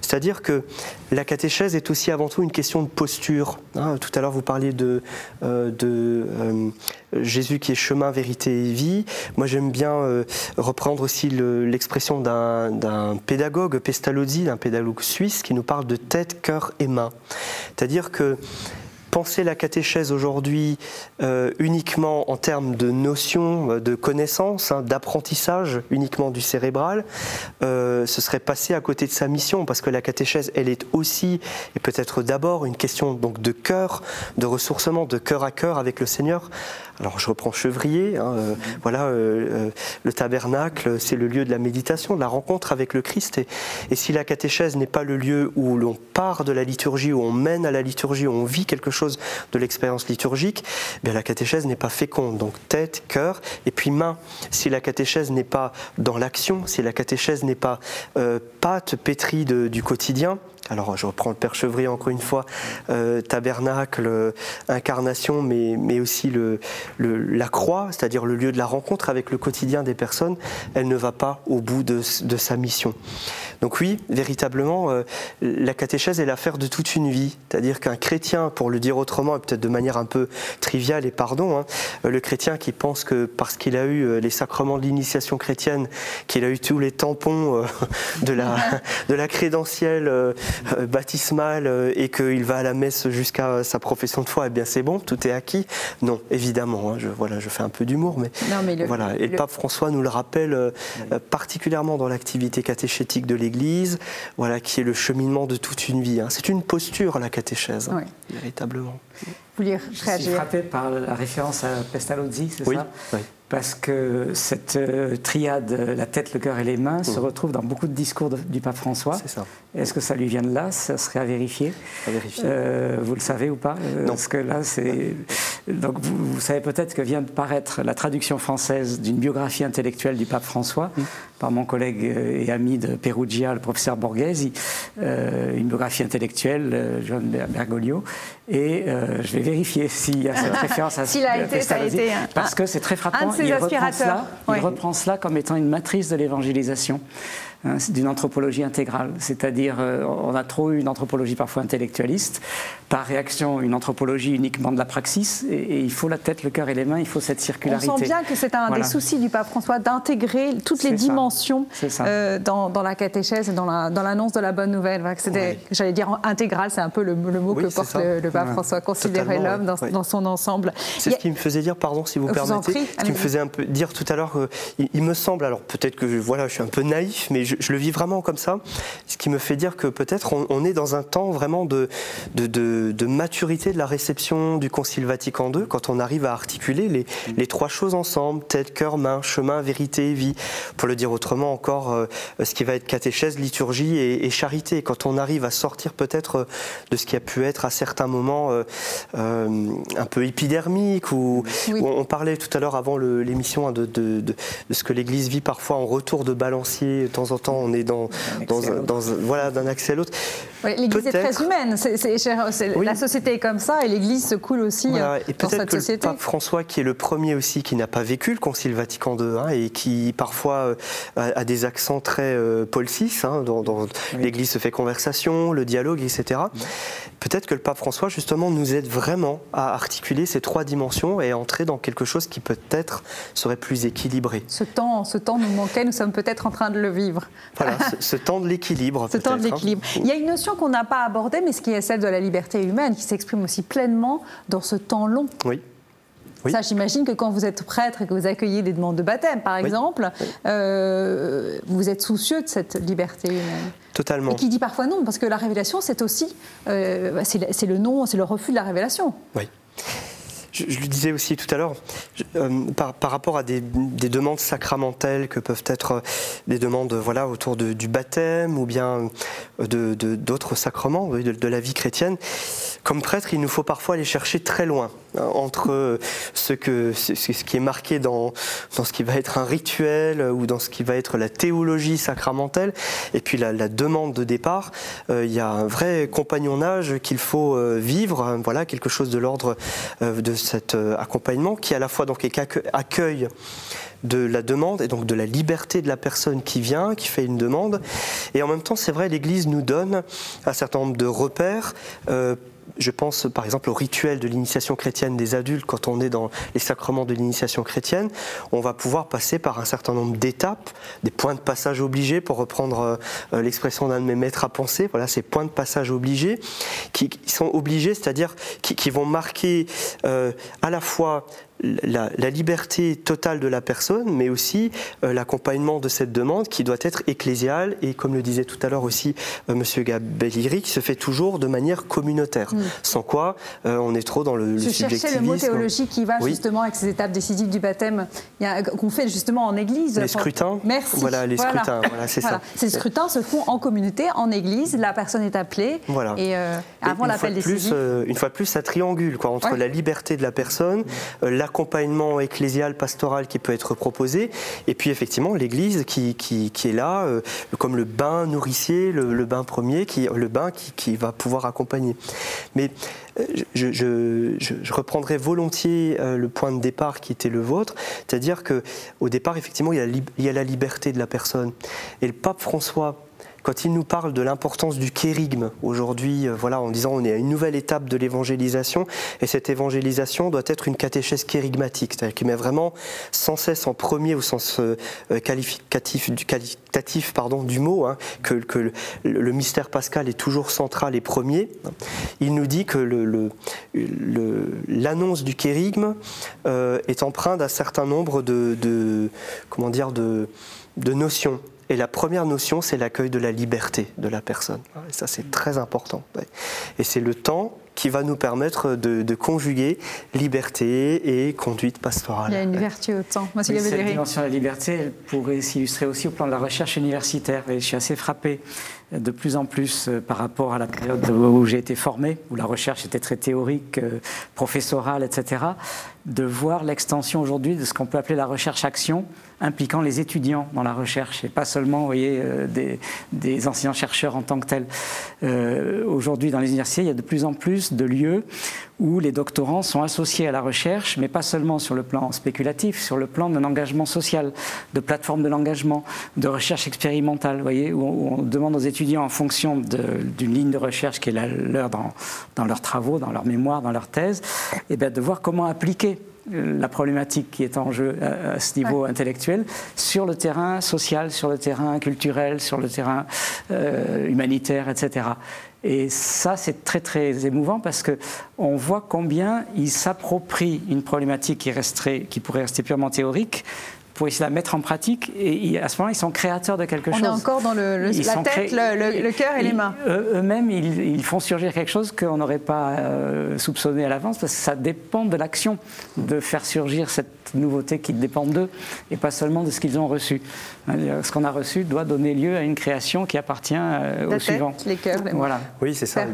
C'est-à-dire que la catéchèse est aussi avant tout une question de posture. Hein. tout à l'heure vous parliez de, de Jésus qui est chemin, vérité et vie. Moi j'aime bien reprendre aussi l'expression d'un pédagogue, Pestalozzi, d'un pédagogue suisse, qui nous parle de tête, cœur et main. C'est-à-dire que penser la catéchèse aujourd'hui euh, uniquement en termes de notions, euh, de connaissances, hein, d'apprentissage uniquement du cérébral, euh, ce serait passer à côté de sa mission, parce que la catéchèse, elle est aussi, et peut-être d'abord, une question donc de cœur, de ressourcement, de cœur à cœur avec le Seigneur. Alors je reprends Chevrier, hein, voilà, le tabernacle, c'est le lieu de la méditation, de la rencontre avec le Christ. Et, si la catéchèse n'est pas le lieu où l'on part de la liturgie, où on mène à la liturgie, où on vit quelque chose, de l'expérience liturgique, bien la catéchèse n'est pas féconde. Donc tête, cœur, et puis main. Si la catéchèse n'est pas dans l'action, si la catéchèse n'est pas euh, pâte pétrie du quotidien, alors je reprends le Père Chevrier encore une fois, euh, tabernacle, euh, incarnation, mais, mais aussi le, la croix, c'est-à-dire le lieu de la rencontre avec le quotidien des personnes, elle ne va pas au bout de, sa mission. Donc oui, véritablement, euh, la catéchèse est l'affaire de toute une vie, c'est-à-dire qu'un chrétien, pour le dire autrement, et peut-être de manière un peu triviale et pardon, hein, le chrétien qui pense que parce qu'il a eu les sacrements de l'initiation chrétienne, qu'il a eu tous les tampons *laughs* de, la, *laughs* de la crédentielle, euh, baptismal euh, et qu'il va à la messe jusqu'à sa profession de foi, eh bien c'est bon, tout est acquis. Non, évidemment. Hein, je, voilà, je fais un peu d'humour, mais, voilà. Et le, pape François nous le rappelle euh, particulièrement dans l'activité catéchétique de l'Église, voilà, qui est le cheminement de toute une vie. Hein. C'est une posture la catéchèse, hein, véritablement. Vous Je suis frappé par la référence à Pestalozzi, c'est ça? Oui parce que cette euh, triade, la tête, le cœur et les mains, se mmh. retrouve dans beaucoup de discours du pape François. C'est ça. Est-ce que ça lui vient de là? Ça serait à vérifier. À vérifier. Euh, vous le savez ou pas? Euh, Non. Parce que là, c'est. Donc, vous, savez peut-être que vient de paraître la traduction française d'une biographie intellectuelle du pape François mmh. par mon collègue et ami de Perugia, le professeur Borghese, une biographie intellectuelle, John Bergoglio. Et je vais vérifier s'il y a cette *laughs* référence à S'il a été, ça a été. Parce que c'est très frappant il reprend, cela, il reprend cela comme étant une matrice de l'évangélisation. Hein, d'une anthropologie intégrale. C'est-à-dire, euh, on a trop eu une anthropologie parfois intellectualiste, par réaction, une anthropologie uniquement de la praxis, et, il faut la tête, le cœur et les mains, il faut cette circularité. On sent bien que c'est un des soucis du pape François d'intégrer toutes les dimensions euh, dans, la catéchèse et dans l'annonce de la bonne nouvelle. J'allais dire intégrale, c'est un peu le, mot que porte le, pape François, considérer l'homme dans, son ensemble. C'est ce qui me faisait dire, pardon si vous, permettez, ce qui me faisait un peu dire tout à l'heure, il, me semble, alors peut-être que voilà, je suis un peu naïf, mais je, je, le vis vraiment comme ça, ce qui me fait dire que peut-être on, est dans un temps vraiment de, de, maturité de la réception du Concile Vatican II, quand on arrive à articuler les, les trois choses ensemble, tête, cœur, main, chemin, vérité, vie. Pour le dire autrement encore, euh, ce qui va être catéchèse, liturgie et, charité. Quand on arrive à sortir peut-être euh, de ce qui a pu être à certains moments euh, un peu épidermique, ou on parlait tout à l'heure avant l'émission hein, de, de, de, ce que l'Église vit parfois en retour de balancier. De temps en temps, on est dans, dans, voilà, d'un accès à l'autre. L'Église est très humaine. La société est comme ça et l'Église se coule aussi euh, et dans cette que société. Le pape François, qui est le premier aussi qui n'a pas vécu le Concile Vatican II hein, et qui parfois euh, a, des accents très euh, Paul VI, hein, dans, l'Église se fait conversation, le dialogue, etc. Peut-être que le pape François, justement, nous aide vraiment à articuler ces trois dimensions et à entrer dans quelque chose qui peut-être serait plus équilibré. Ce temps, ce temps nous manquait, nous sommes peut-être en train de le vivre. Voilà, *laughs* ce, temps de l'équilibre. Ce temps de hein. l'équilibre. Il y a une notion qu'on n'a pas abordée, mais ce qui est celle de la liberté humaine, qui s'exprime aussi pleinement dans ce temps long. Oui. Ça, j'imagine que quand vous êtes prêtre et que vous accueillez des demandes de baptême, par exemple, euh, vous êtes soucieux de cette liberté humaine. Totalement. Et qui dit parfois non, parce que la révélation, c'est aussi, euh, c'est le non, c'est le refus de la révélation. Oui. Je, le disais aussi tout à l'heure, par, par, rapport à des, des, demandes sacramentelles que peuvent être des demandes voilà, autour du baptême ou bien d'autres de, sacrements de, la vie chrétienne, comme prêtre, il nous faut parfois aller chercher très loin hein, entre ce, que, ce, qui est marqué dans, dans ce qui va être un rituel ou dans ce qui va être la théologie sacramentelle et puis la, demande de départ. il y a un vrai compagnonnage qu'il faut vivre, voilà, quelque chose de l'ordre de cet accompagnement qui à la fois donc accueille de la demande et donc de la liberté de la personne qui vient, qui fait une demande. Et en même temps, c'est vrai, l'Église nous donne un certain nombre de repères. Euh, je pense par exemple au rituel de l'initiation chrétienne des adultes, quand on est dans les sacrements de l'initiation chrétienne, on va pouvoir passer par un certain nombre d'étapes, des points de passage obligés, pour reprendre euh, l'expression d'un de mes maîtres à penser, voilà ces points de passage obligés, qui, sont obligés, c'est-à-dire qui, vont marquer euh, à la fois la, liberté totale de la personne, mais aussi euh, l'accompagnement de cette demande qui doit être ecclésiale et, comme le disait tout à l'heure aussi euh, Monsieur Gabelliri, qui se fait toujours de manière communautaire. Mm. Sans quoi, euh, on est trop dans le, Je le le mot théologique qui va justement avec ces étapes décisives du baptême qu'on fait justement en Église. Les scrutins. Merci. Voilà, les scrutins. Voilà, c'est ça. Ces scrutins se font en communauté, en Église. La personne est appelée. Voilà. Et, avant l'appel décisif. une fois de plus, ça triangule quoi, entre la liberté de la personne, mm. la accompagnement ecclésial, pastoral qui peut être proposé, et puis effectivement l'Église qui, qui, est là, euh, comme le bain nourricier, le, bain premier, qui, le bain qui, qui, va pouvoir accompagner. Mais euh, je, je, je, reprendrai volontiers euh, le point de départ qui était le vôtre, c'est-à-dire que au départ effectivement il y, a, il y a la liberté de la personne, et le pape François quand il nous parle de l'importance du kérigme aujourd'hui, euh, voilà, en disant on est à une nouvelle étape de l'évangélisation, et cette évangélisation doit être une catéchèse kérigmatique, c'est-à-dire qui met vraiment sans cesse en premier au sens euh, qualificatif, du, qualitatif pardon, du mot, hein, que, le, mystère pascal est toujours central et premier. Il nous dit que l'annonce du kérigme euh, est empreinte d'un certain nombre de, de notions. Et la première notion, c'est l'accueil de la liberté de la personne. Et ça, c'est très important. Et c'est le temps qui va nous permettre de, conjuguer liberté et conduite pastorale. Il y a une vertu au temps. cette dimension de la liberté, elle pourrait s'illustrer aussi au plan de la recherche universitaire. Et je suis assez frappé de plus en plus euh, par rapport à la période où j'ai été formé, où la recherche était très théorique, euh, professorale, etc., de voir l'extension aujourd'hui de ce qu'on peut appeler la recherche-action, impliquant les étudiants dans la recherche et pas seulement vous voyez, euh, des, des enseignants-chercheurs en tant que tels. aujourd'hui, dans les universités, il y a de plus en plus de lieux où les doctorants sont associés à la recherche, mais pas seulement sur le plan spéculatif, sur le plan d'un engagement social, de plateforme de l'engagement, de recherche expérimentale, vous voyez, où on demande aux étudiants en fonction d'une ligne de recherche qui est la leur dans, dans, leurs travaux, dans leurs mémoires, dans leurs thèses, et eh bien de voir comment appliquer euh, la problématique qui est en jeu à, ce niveau intellectuel sur le terrain social, sur le terrain culturel, sur le terrain euh, humanitaire, etc. Et ça, c'est très très émouvant parce que on voit combien ils s'approprient une problématique qui, resterait, qui pourrait rester purement théorique pour essayer de la mettre en pratique. Et à ce moment-là, ils sont créateurs de quelque chose. On est encore dans le, la tête, le, cœur et les mains. Eux-mêmes, ils, font surgir quelque chose qu'on n'aurait pas euh, soupçonné à l'avance, parce que ça dépend de l'action, de faire surgir cette nouveauté qui dépend d'eux, et pas seulement de ce qu'ils ont reçu. Ce qu'on a reçu doit donner lieu à une création qui appartient euh, au suivant. Les cœurs, voilà. Oui, c'est ça.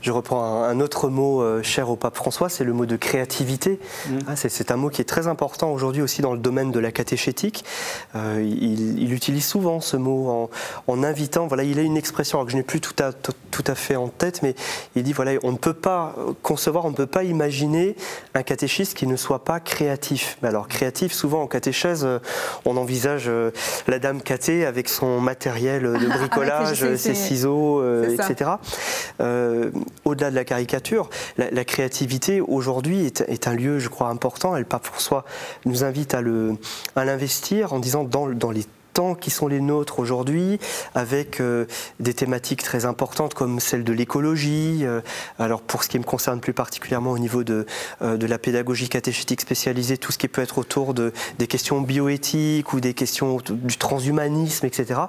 je, reprends un, autre mot euh, cher au pape François, c'est le mot de créativité. Mm. Ah, c'est un mot qui est très important aujourd'hui aussi dans le domaine de la catéchétique. Euh, il, utilise souvent ce mot en, invitant. Voilà, il a une expression que je n'ai plus tout à, tout, à fait en tête, mais il dit voilà, on ne peut pas concevoir, on ne peut pas imaginer un catéchiste qui ne soit pas créatif. Mais alors créatif, souvent en catéchèse, on envisage la dame catée avec son matériel de *laughs* bricolage, ses ciseaux, euh, etc. Euh, au-delà de la caricature, la, créativité aujourd'hui est, un lieu, je crois, important. Et le pape François nous invite à l'investir en disant dans, dans les qui sont les nôtres aujourd'hui, avec euh, des thématiques très importantes comme celle de l'écologie. Euh, alors pour ce qui me concerne plus particulièrement au niveau de, euh, de la pédagogie catéchétique spécialisée, tout ce qui peut être autour de, des questions bioéthiques ou des questions du transhumanisme, etc.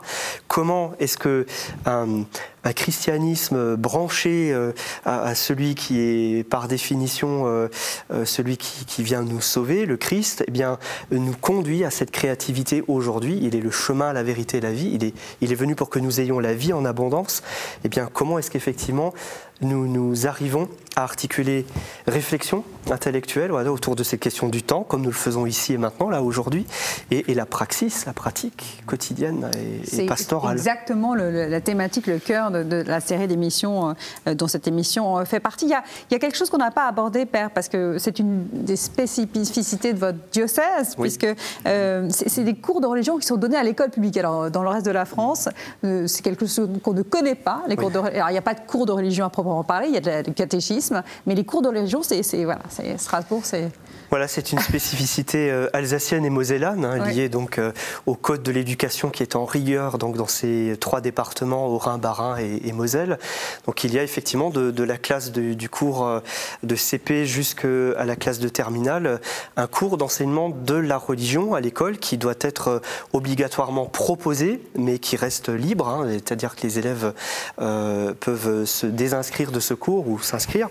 Comment est-ce que un, un christianisme branché euh, à, celui qui est par définition euh, euh, celui qui, vient nous sauver, le Christ, eh bien, nous conduit à cette créativité aujourd'hui. Il est le chemin, la vérité, la vie. Il est, venu pour que nous ayons la vie en abondance. Eh bien, comment est-ce qu'effectivement nous, nous arrivons à articuler réflexion intellectuelle voilà, autour de ces questions du temps, comme nous le faisons ici et maintenant, là, aujourd'hui, et, la praxis, la pratique quotidienne et, pastorale. C'est exactement la thématique, le cœur de, la série d'émissions euh, dont cette émission euh, fait partie. Il y a, il y a quelque chose qu'on n'a pas abordé, Père, parce que c'est une des spécificités de votre diocèse, puisque euh, c'est des cours de religion qui sont donnés à l'école publique. Alors, dans le reste de la France, c'est quelque chose qu'on ne connaît pas. Les cours de, alors, il n'y a pas de cours de religion à proprement parler, il y a du catéchisme, mais les cours de religion, c'est voilà, Strasbourg, c'est voilà, c'est une spécificité euh, alsacienne et mosellane, hein, liée donc euh, au code de l'éducation qui est en rigueur donc dans ces trois départements, au Rhin, Bas-Rhin et, Moselle. Donc il y a effectivement de, la classe du cours euh, de CP jusqu'à la classe de terminale un cours d'enseignement de la religion à l'école qui doit être obligatoirement proposé, mais qui reste libre, hein, c'est-à-dire que les élèves peuvent se désinscrire de ce cours ou s'inscrire.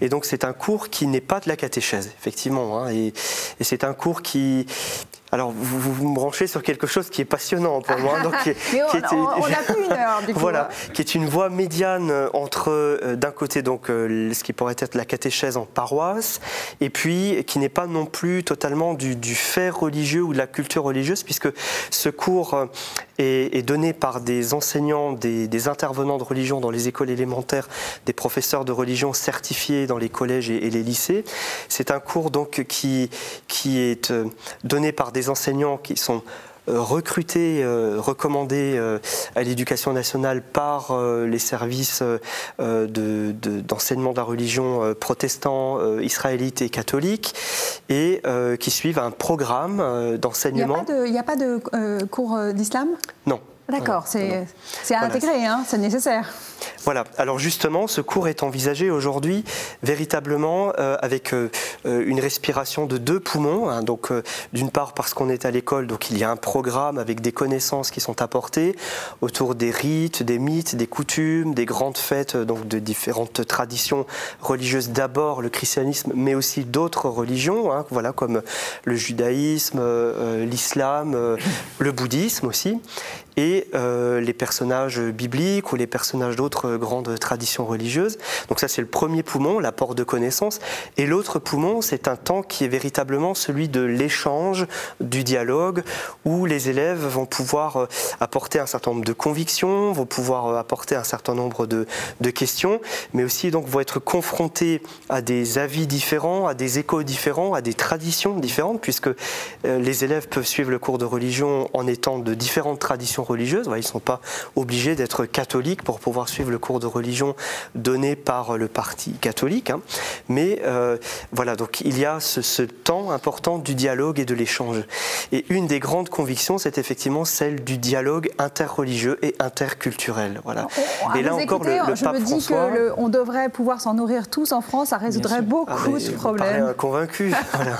Et donc c'est un cours qui n'est pas de la catéchèse, effectivement. Hein, et, c'est un cours qui, alors, vous, vous, me branchez sur quelque chose qui est passionnant pour moi. Donc, qui, *laughs* on, a plus une heure, du coup. Voilà, hein. qui est une voie médiane euh, entre, euh, d'un côté, donc, euh, ce qui pourrait être la catéchèse en paroisse, et puis qui n'est pas non plus totalement du, du, fait religieux ou de la culture religieuse, puisque ce cours est, donné par des enseignants, des, intervenants de religion dans les écoles élémentaires, des professeurs de religion certifiés dans les collèges et, les lycées. C'est un cours donc qui, qui est donné par des enseignants qui sont euh, recrutés, euh, recommandés euh, à l'éducation nationale par les services d'enseignement de, la religion protestants, israélites et catholiques, et qui suivent un programme d'enseignement. Il n'y a pas de, cours d'islam? Non. D'accord, c'est à intégrer, hein, c'est nécessaire. Voilà, alors justement, ce cours est envisagé aujourd'hui véritablement euh, avec euh, euh, une respiration de deux poumons. Hein. donc, d'une part, parce qu'on est à l'école, donc il y a un programme avec des connaissances qui sont apportées autour des rites, des mythes, des coutumes, des grandes fêtes, donc de différentes traditions religieuses. D'abord le christianisme, mais aussi d'autres religions, hein, voilà, comme le judaïsme, l'islam, le bouddhisme aussi et euh, les personnages bibliques ou les personnages d'autres grandes traditions religieuses. Donc ça c'est le premier poumon, l'apport de connaissances. Et l'autre poumon, c'est un temps qui est véritablement celui de l'échange, du dialogue, où les élèves vont pouvoir euh, apporter un certain nombre de convictions, vont pouvoir euh, apporter un certain nombre de, de questions, mais aussi donc vont être confrontés à des avis différents, à des échos différents, à des traditions différentes, puisque les élèves peuvent suivre le cours de religion en étant de différentes traditions religieuses. Ils ne sont pas obligés d'être catholiques pour pouvoir suivre le cours de religion donné par le parti catholique. Hein. Mais euh, voilà, donc il y a ce, temps important du dialogue et de l'échange. Et une des grandes convictions, c'est effectivement celle du dialogue interreligieux et interculturel. Voilà. et là encore, le, je me dis qu'on devrait pouvoir s'en nourrir tous en France, ça résoudrait beaucoup de problèmes. Convaincu.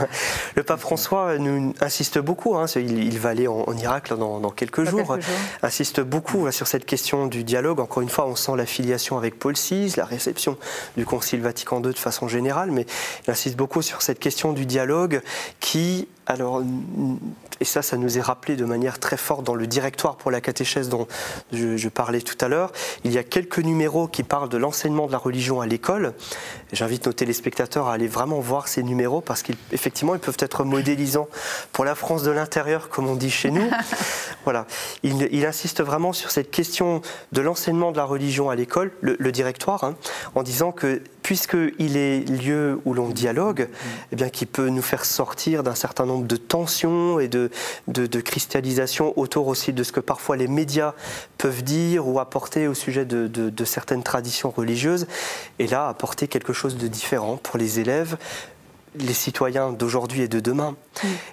*laughs* Le pape François nous insiste beaucoup. Hein, il, va aller en, Irak dans, quelques jours insiste beaucoup sur cette question du dialogue. Encore une fois, on sent l'affiliation avec Paul VI, la réception du Concile Vatican II de façon générale, mais il insiste beaucoup sur cette question du dialogue qui, alors, et ça, ça nous est rappelé de manière très forte dans le directoire pour la catéchèse dont je, parlais tout à l'heure. Il y a quelques numéros qui parlent de l'enseignement de la religion à l'école. J'invite nos téléspectateurs à aller vraiment voir ces numéros parce qu'effectivement, ils peuvent être modélisants pour la France de l'intérieur, comme on dit chez nous. *laughs* voilà. Il, insiste vraiment sur cette question de l'enseignement de la religion à l'école, le, directoire, hein, en disant que puisqu'il est lieu où l'on dialogue, eh bien, qui peut nous faire sortir d'un certain nombre de tensions et de, de, cristallisation autour aussi de ce que parfois les médias peuvent dire ou apporter au sujet de, de certaines traditions religieuses, et là apporter quelque chose de différent pour les élèves, les citoyens d'aujourd'hui et de demain.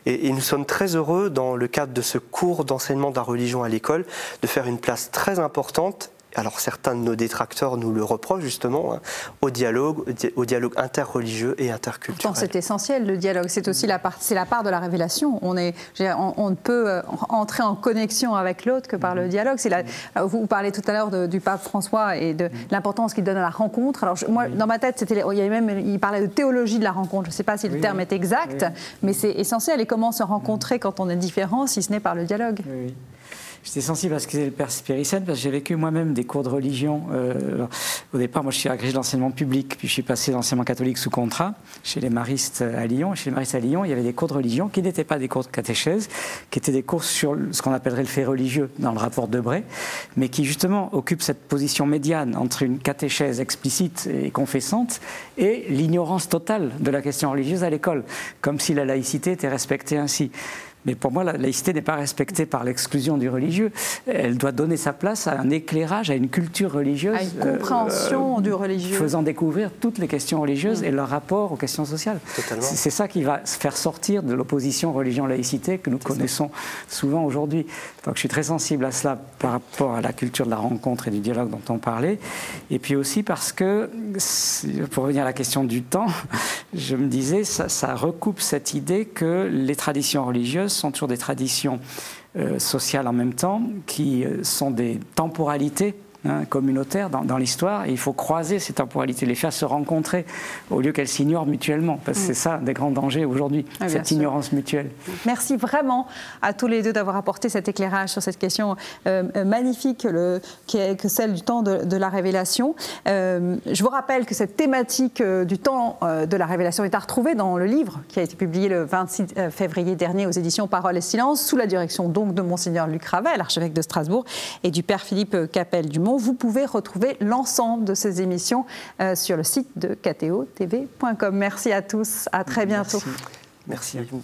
Et, et, nous sommes très heureux, dans le cadre de ce cours d'enseignement de la religion à l'école, de faire une place très importante alors certains de nos détracteurs nous le reprochent justement, hein, au dialogue, au dialogue interreligieux et interculturel. C'est essentiel le dialogue, c'est aussi la part, c'est la part de la révélation. On, est, on, ne peut euh, entrer en connexion avec l'autre que par le mm-hmm. dialogue. La, mm-hmm. vous parlez tout à l'heure du pape François et de mm-hmm. l'importance qu'il donne à la rencontre. Alors moi, dans ma tête, c'était, il y avait même, il parlait de théologie de la rencontre. Je ne sais pas si le terme est exact, mais c'est essentiel. Et comment se rencontrer quand on est différent, si ce n'est par le dialogue? J'étais sensible à ce que disait le père Spiricène parce que j'ai vécu moi-même des cours de religion. Euh, au départ, moi, je suis agrégé d'enseignement public, puis je suis passé d'enseignement catholique sous contrat chez les maristes à Lyon. Chez les maristes à Lyon, il y avait des cours de religion qui n'étaient pas des cours de catéchèse, qui étaient des cours sur ce qu'on appellerait le fait religieux dans le rapport de Bray, mais qui justement occupent cette position médiane entre une catéchèse explicite et confessante et l'ignorance totale de la question religieuse à l'école, comme si la laïcité était respectée ainsi. Mais pour moi, la laïcité n'est pas respectée par l'exclusion du religieux. Elle doit donner sa place à un éclairage, à une culture religieuse. À une compréhension euh, du religieux. Faisant découvrir toutes les questions religieuses et leur rapport aux questions sociales. C'est ça qui va faire sortir de l'opposition religion-laïcité que nous connaissons souvent aujourd'hui. Donc je suis très sensible à cela par rapport à la culture de la rencontre et du dialogue dont on parlait. Et puis aussi parce que, pour revenir à la question du temps, *laughs* je me disais, ça, ça recoupe cette idée que les traditions religieuses sont toujours des traditions euh, sociales en même temps, qui euh, sont des temporalités Hein, communautaire dans, l'histoire. il faut croiser ces temporalités, les faire se rencontrer au lieu qu'elles s'ignorent mutuellement. Parce que mm. c'est ça des grands dangers aujourd'hui, ah, cette ignorance mutuelle. Merci vraiment à tous les deux d'avoir apporté cet éclairage sur cette question euh, euh, magnifique le, qui est, que celle du temps de, la révélation. Euh, je vous rappelle que cette thématique du temps de la révélation est à retrouver dans le livre qui a été publié le 26 février dernier aux éditions Parole et Silence, sous la direction donc de Monseigneur Luc Ravel, archevêque de Strasbourg, et du Père Philippe Vous pouvez retrouver l'ensemble de ces émissions euh, sur le site de kto.tv.com. Merci à tous, à très bientôt. Merci à vous.